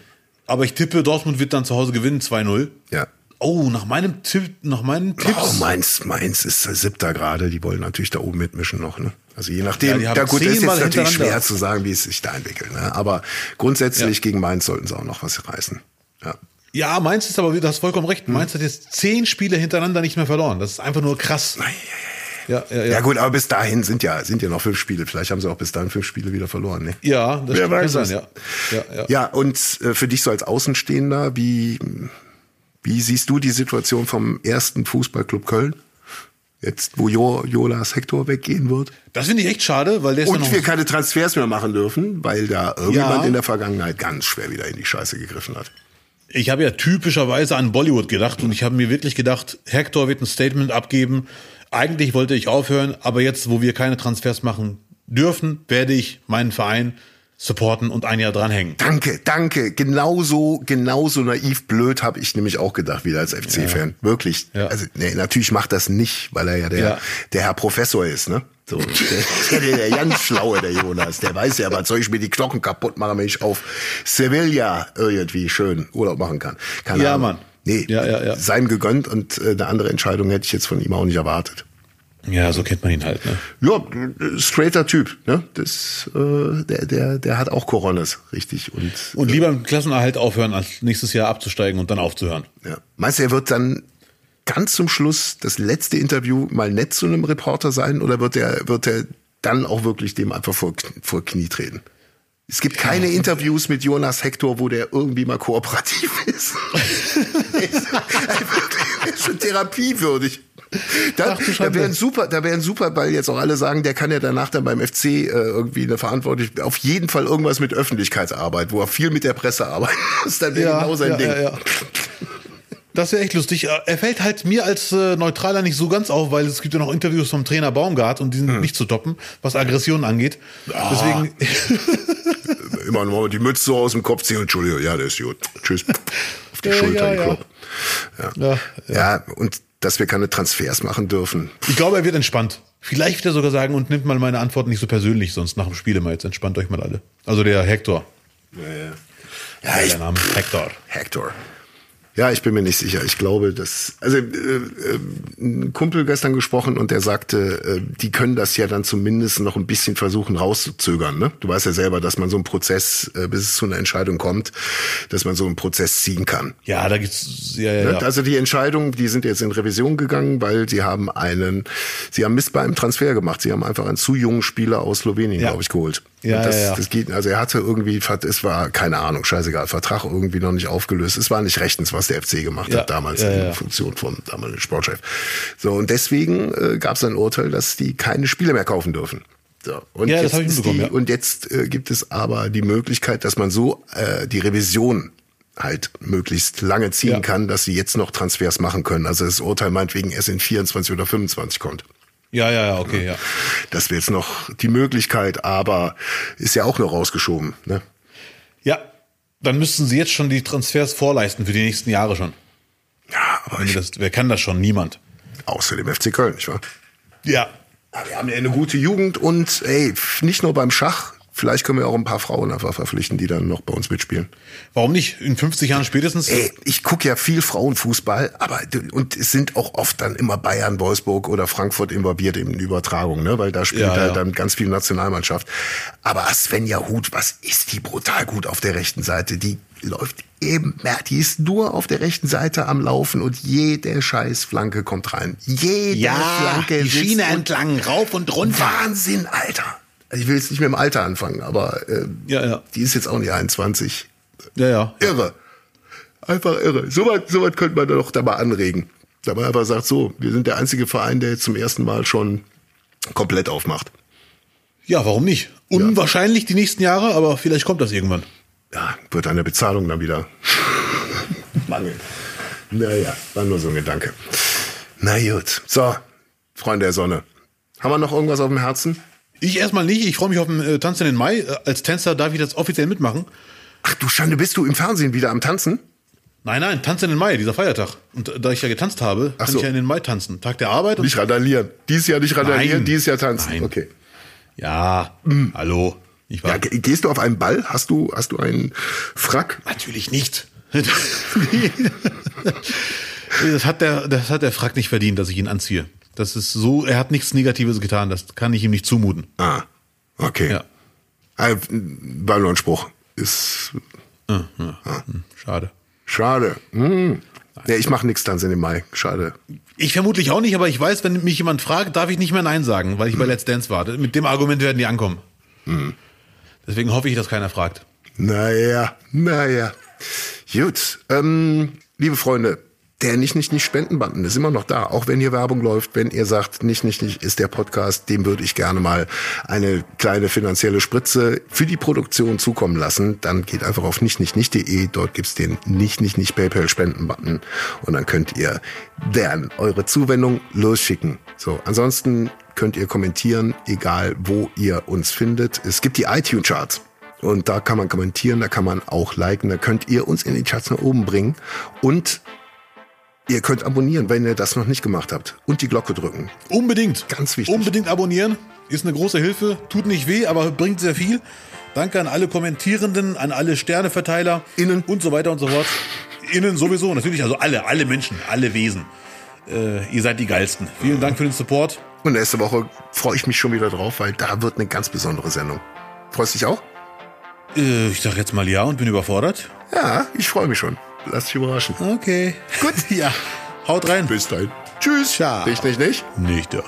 Aber ich tippe, Dortmund wird dann zu Hause gewinnen, 2-0. Ja. Oh, nach meinem Tipp, nach meinen Tipps. Oh, Mainz, Mainz ist der siebter gerade, die wollen natürlich da oben mitmischen noch, ne? Also je Ja, nachdem, haben da gut, ist jetzt natürlich schwer zu sagen, wie es sich da entwickelt, ne? Aber grundsätzlich Ja. gegen Mainz sollten sie auch noch was reißen. Ja. Ja, Mainz ist aber, du hast vollkommen recht. Mainz hat jetzt zehn Spiele hintereinander nicht mehr verloren. Das ist einfach nur krass. Ja, ja, ja. Ja gut, aber bis dahin sind ja, sind ja noch fünf Spiele. Vielleicht haben sie auch bis dahin fünf Spiele wieder verloren. Ne? Ja, das Wer weiß sein, ja. Ja, ja. Ja, und äh, für dich so als Außenstehender, wie, wie siehst du die Situation vom ersten Fußballclub Köln? Jetzt, wo jo Jolas Hector weggehen wird. Das finde ich echt schade, weil der ist ja Und noch. wir keine Transfers mehr machen dürfen, weil da irgendjemand Ja. in der Vergangenheit ganz schwer wieder in die Scheiße gegriffen hat. Ich habe ja typischerweise an Bollywood gedacht und ich habe mir wirklich gedacht, Hector wird ein Statement abgeben. Eigentlich wollte ich aufhören, aber jetzt, wo wir keine Transfers machen dürfen, werde ich meinen Verein supporten und ein Jahr dranhängen. Danke, danke. Genauso, genauso naiv blöd habe ich nämlich auch gedacht, wieder als FC-Fan. Wirklich. Ja. Also, nee, natürlich macht das nicht, weil er ja der, Ja. der Herr Professor ist, ne? So, der, der, der ganz schlaue, der Jonas. Der weiß ja, was soll ich mir die Knochen kaputt machen, wenn ich auf Sevilla irgendwie schön Urlaub machen kann. Keine Ja, Ahnung. Mann. Nee, Ja, ja, ja. sei ihm gegönnt und äh, eine andere Entscheidung hätte ich jetzt von ihm auch nicht erwartet. Ja, so kennt man ihn halt. Ne? Ja, straighter Typ, ne? Das, äh, der, der, der hat auch Coronas, richtig. Und, Und lieber im Klassenerhalt aufhören, als nächstes Jahr abzusteigen und dann aufzuhören. Ja. Meinst du, er wird dann ganz zum Schluss das letzte Interview mal nett zu einem Reporter sein oder wird er, wird er dann auch wirklich dem einfach vor, vor Knie treten? Es gibt keine Interviews mit Jonas Hector, wo der irgendwie mal kooperativ ist. Ist schon therapiewürdig. Da, Ach da Schande. wäre ein super, da wäre ein super, weil jetzt auch alle sagen, der kann ja danach dann beim FC äh, irgendwie eine Verantwortung, auf jeden Fall irgendwas mit Öffentlichkeitsarbeit, wo er viel mit der Presse arbeiten muss, dann wäre genau sein ja, Ding. ja, ja. Das wäre echt lustig. Er fällt halt mir als äh, Neutraler nicht so ganz auf, weil es gibt ja noch Interviews vom Trainer Baumgart und die sind Hm. nicht zu toppen, was Aggressionen angeht. Deswegen, immer nur die Mütze so aus dem Kopf ziehen. Entschuldigung, ja, der ist gut. Tschüss. Auf die Ja, Schulter ja, ja. Ja. Ja, Ja. und dass wir keine Transfers machen dürfen. ich glaube, er wird entspannt. Vielleicht wird er sogar sagen und nimmt mal meine Antworten nicht so persönlich, sonst nach dem Spiel immer jetzt entspannt euch mal alle. Also der Hector. Ja, ich, Der Name Hector. Hector. Ja, ich bin mir nicht sicher. Ich glaube, dass also äh, äh, ein Kumpel gestern gesprochen und der sagte, äh, die können das ja dann zumindest noch ein bisschen versuchen rauszuzögern. Ne? Du weißt ja selber, dass man so einen Prozess, äh, bis es zu einer Entscheidung kommt, dass man so einen Prozess ziehen kann. Ja, da gibt's ja, ja, Ne? ja. Also die Entscheidung, die sind jetzt in Revision gegangen, weil sie haben einen, sie haben Mist bei einem Transfer gemacht. Sie haben einfach einen zu jungen Spieler aus Slowenien, Ja. glaube ich, geholt. Ja, das, ja, ja. das geht, also er hatte irgendwie, es war keine Ahnung, scheißegal, Vertrag irgendwie noch nicht aufgelöst. Es war nicht rechtens, was der FC gemacht Ja, hat damals ja, in ja. Funktion vom damaligen Sportchef. So und deswegen äh, gab es ein Urteil, dass die keine Spiele mehr kaufen dürfen. So, und Ja, das ich mitbekommen, die, ja. Und jetzt äh, gibt es aber die Möglichkeit, dass man so äh, die Revision halt möglichst lange ziehen Ja. kann, dass sie jetzt noch Transfers machen können. Also das Urteil meinetwegen erst in 24 oder 25 kommt. Ja, ja, ja, okay, ja. Das wäre jetzt noch die Möglichkeit, aber ist ja auch noch rausgeschoben. Ne? Ja, dann müssten sie jetzt schon die Transfers vorleisten für die nächsten Jahre schon. Ja, aber ich, Das, wer kann das schon? Niemand. außer dem FC Köln, nicht wahr? Ja. Ja, wir haben ja eine gute Jugend und ey, nicht nur beim Schach. Vielleicht können wir auch ein paar Frauen einfach verpflichten, die dann noch bei uns mitspielen. Warum nicht? In 50 Jahren spätestens? Ey, ich gucke ja viel Frauenfußball, aber und es sind auch oft dann immer Bayern, Wolfsburg oder Frankfurt involviert in Übertragung, ne? Weil da spielt Ja, halt ja. dann ganz viel Nationalmannschaft. Aber Svenja Huth, was ist die brutal gut auf der rechten Seite? Die läuft eben, ja, die ist nur auf der rechten Seite am Laufen und jede scheiß Flanke kommt rein. Jede Flanke die Schiene entlang, rauf und runter. Wahnsinn, Alter. Also ich will jetzt nicht mit dem Alter anfangen, aber äh, Ja, ja. die ist jetzt auch nicht 21. Ja, ja. Irre. Einfach irre. Soweit so weit könnte man doch da mal anregen. Da man einfach sagt, so, wir sind der einzige Verein, der jetzt zum ersten Mal schon komplett aufmacht. Ja, warum nicht? Unwahrscheinlich die nächsten Jahre, aber vielleicht kommt das irgendwann. Ja, wird an der Bezahlung dann wieder mangeln. Naja, war nur so ein Gedanke. Na gut. So, Freunde der Sonne. Haben wir noch irgendwas auf dem Herzen? Ich erstmal nicht. Ich freue mich auf den äh, Tanz in den Mai. Äh, Als Tänzer darf ich das offiziell mitmachen. Ach du Schande, bist du im Fernsehen wieder am Tanzen? Nein, nein, Tanz in den Mai, dieser Feiertag. Und äh, da ich ja getanzt habe, Ach kann so. ich ja in den Mai tanzen. Tag der Arbeit. Und Nicht randalieren. Dies Jahr nicht randalieren, Nein. dieses Jahr tanzen. Nein. Okay. ja, hallo. Ich war Ja, ge- gehst du auf einen Ball? Hast du, hast du einen Frack? natürlich nicht. das hat der, das hat der Frack nicht verdient, dass ich ihn anziehe. Das ist so, er hat nichts Negatives getan. Das kann ich ihm nicht zumuten. Ah, okay. Ja. Ah, War nur ein Spruch. Ist Hm, Schade. schade. Hm. Ja, ich mache nichts Tanz in den Mai. Schade. Ich vermutlich auch nicht, aber ich weiß, wenn mich jemand fragt, darf ich nicht mehr Nein sagen, weil ich bei Let's Dance war. Mit dem Argument werden die ankommen. Deswegen hoffe ich, dass keiner fragt. Naja, naja. Gut. Ähm, liebe Freunde, der nicht, nicht, nicht Spendenbutton ist immer noch da. Auch wenn hier Werbung läuft, wenn ihr sagt, nicht, nicht, nicht ist der Podcast, dem würde ich gerne mal eine kleine finanzielle Spritze für die Produktion zukommen lassen, dann geht einfach auf nicht, nicht, nicht.de. Dort gibt's den nicht, nicht, nicht PayPal Spendenbutton und dann könnt ihr dann eure Zuwendung losschicken. So. Ansonsten könnt ihr kommentieren, egal wo ihr uns findet. Es gibt die iTunes Charts. Und da kann man kommentieren, da kann man auch liken, da könnt ihr uns in die Charts nach oben bringen. Und ihr könnt abonnieren, wenn ihr das noch nicht gemacht habt. Und die Glocke drücken. Unbedingt. Ganz wichtig. Unbedingt abonnieren. Ist eine große Hilfe. Tut nicht weh, aber bringt sehr viel. Danke an alle Kommentierenden, an alle Sterneverteiler. Innen. Und so weiter und so fort. Innen sowieso. Natürlich, also alle, alle Menschen, alle Wesen. Äh, ihr seid die geilsten. Vielen Dank für den Support. Und nächste Woche freue ich mich schon wieder drauf, weil da wird eine ganz besondere Sendung. Freust dich auch? Äh, ich sag jetzt mal ja und bin überfordert. Ja, ich freue mich schon. Lass dich überraschen. Okay. Gut. ja. Haut rein. Bis dahin. Tschüss. Ciao. Nicht, nicht, nicht. Nicht da.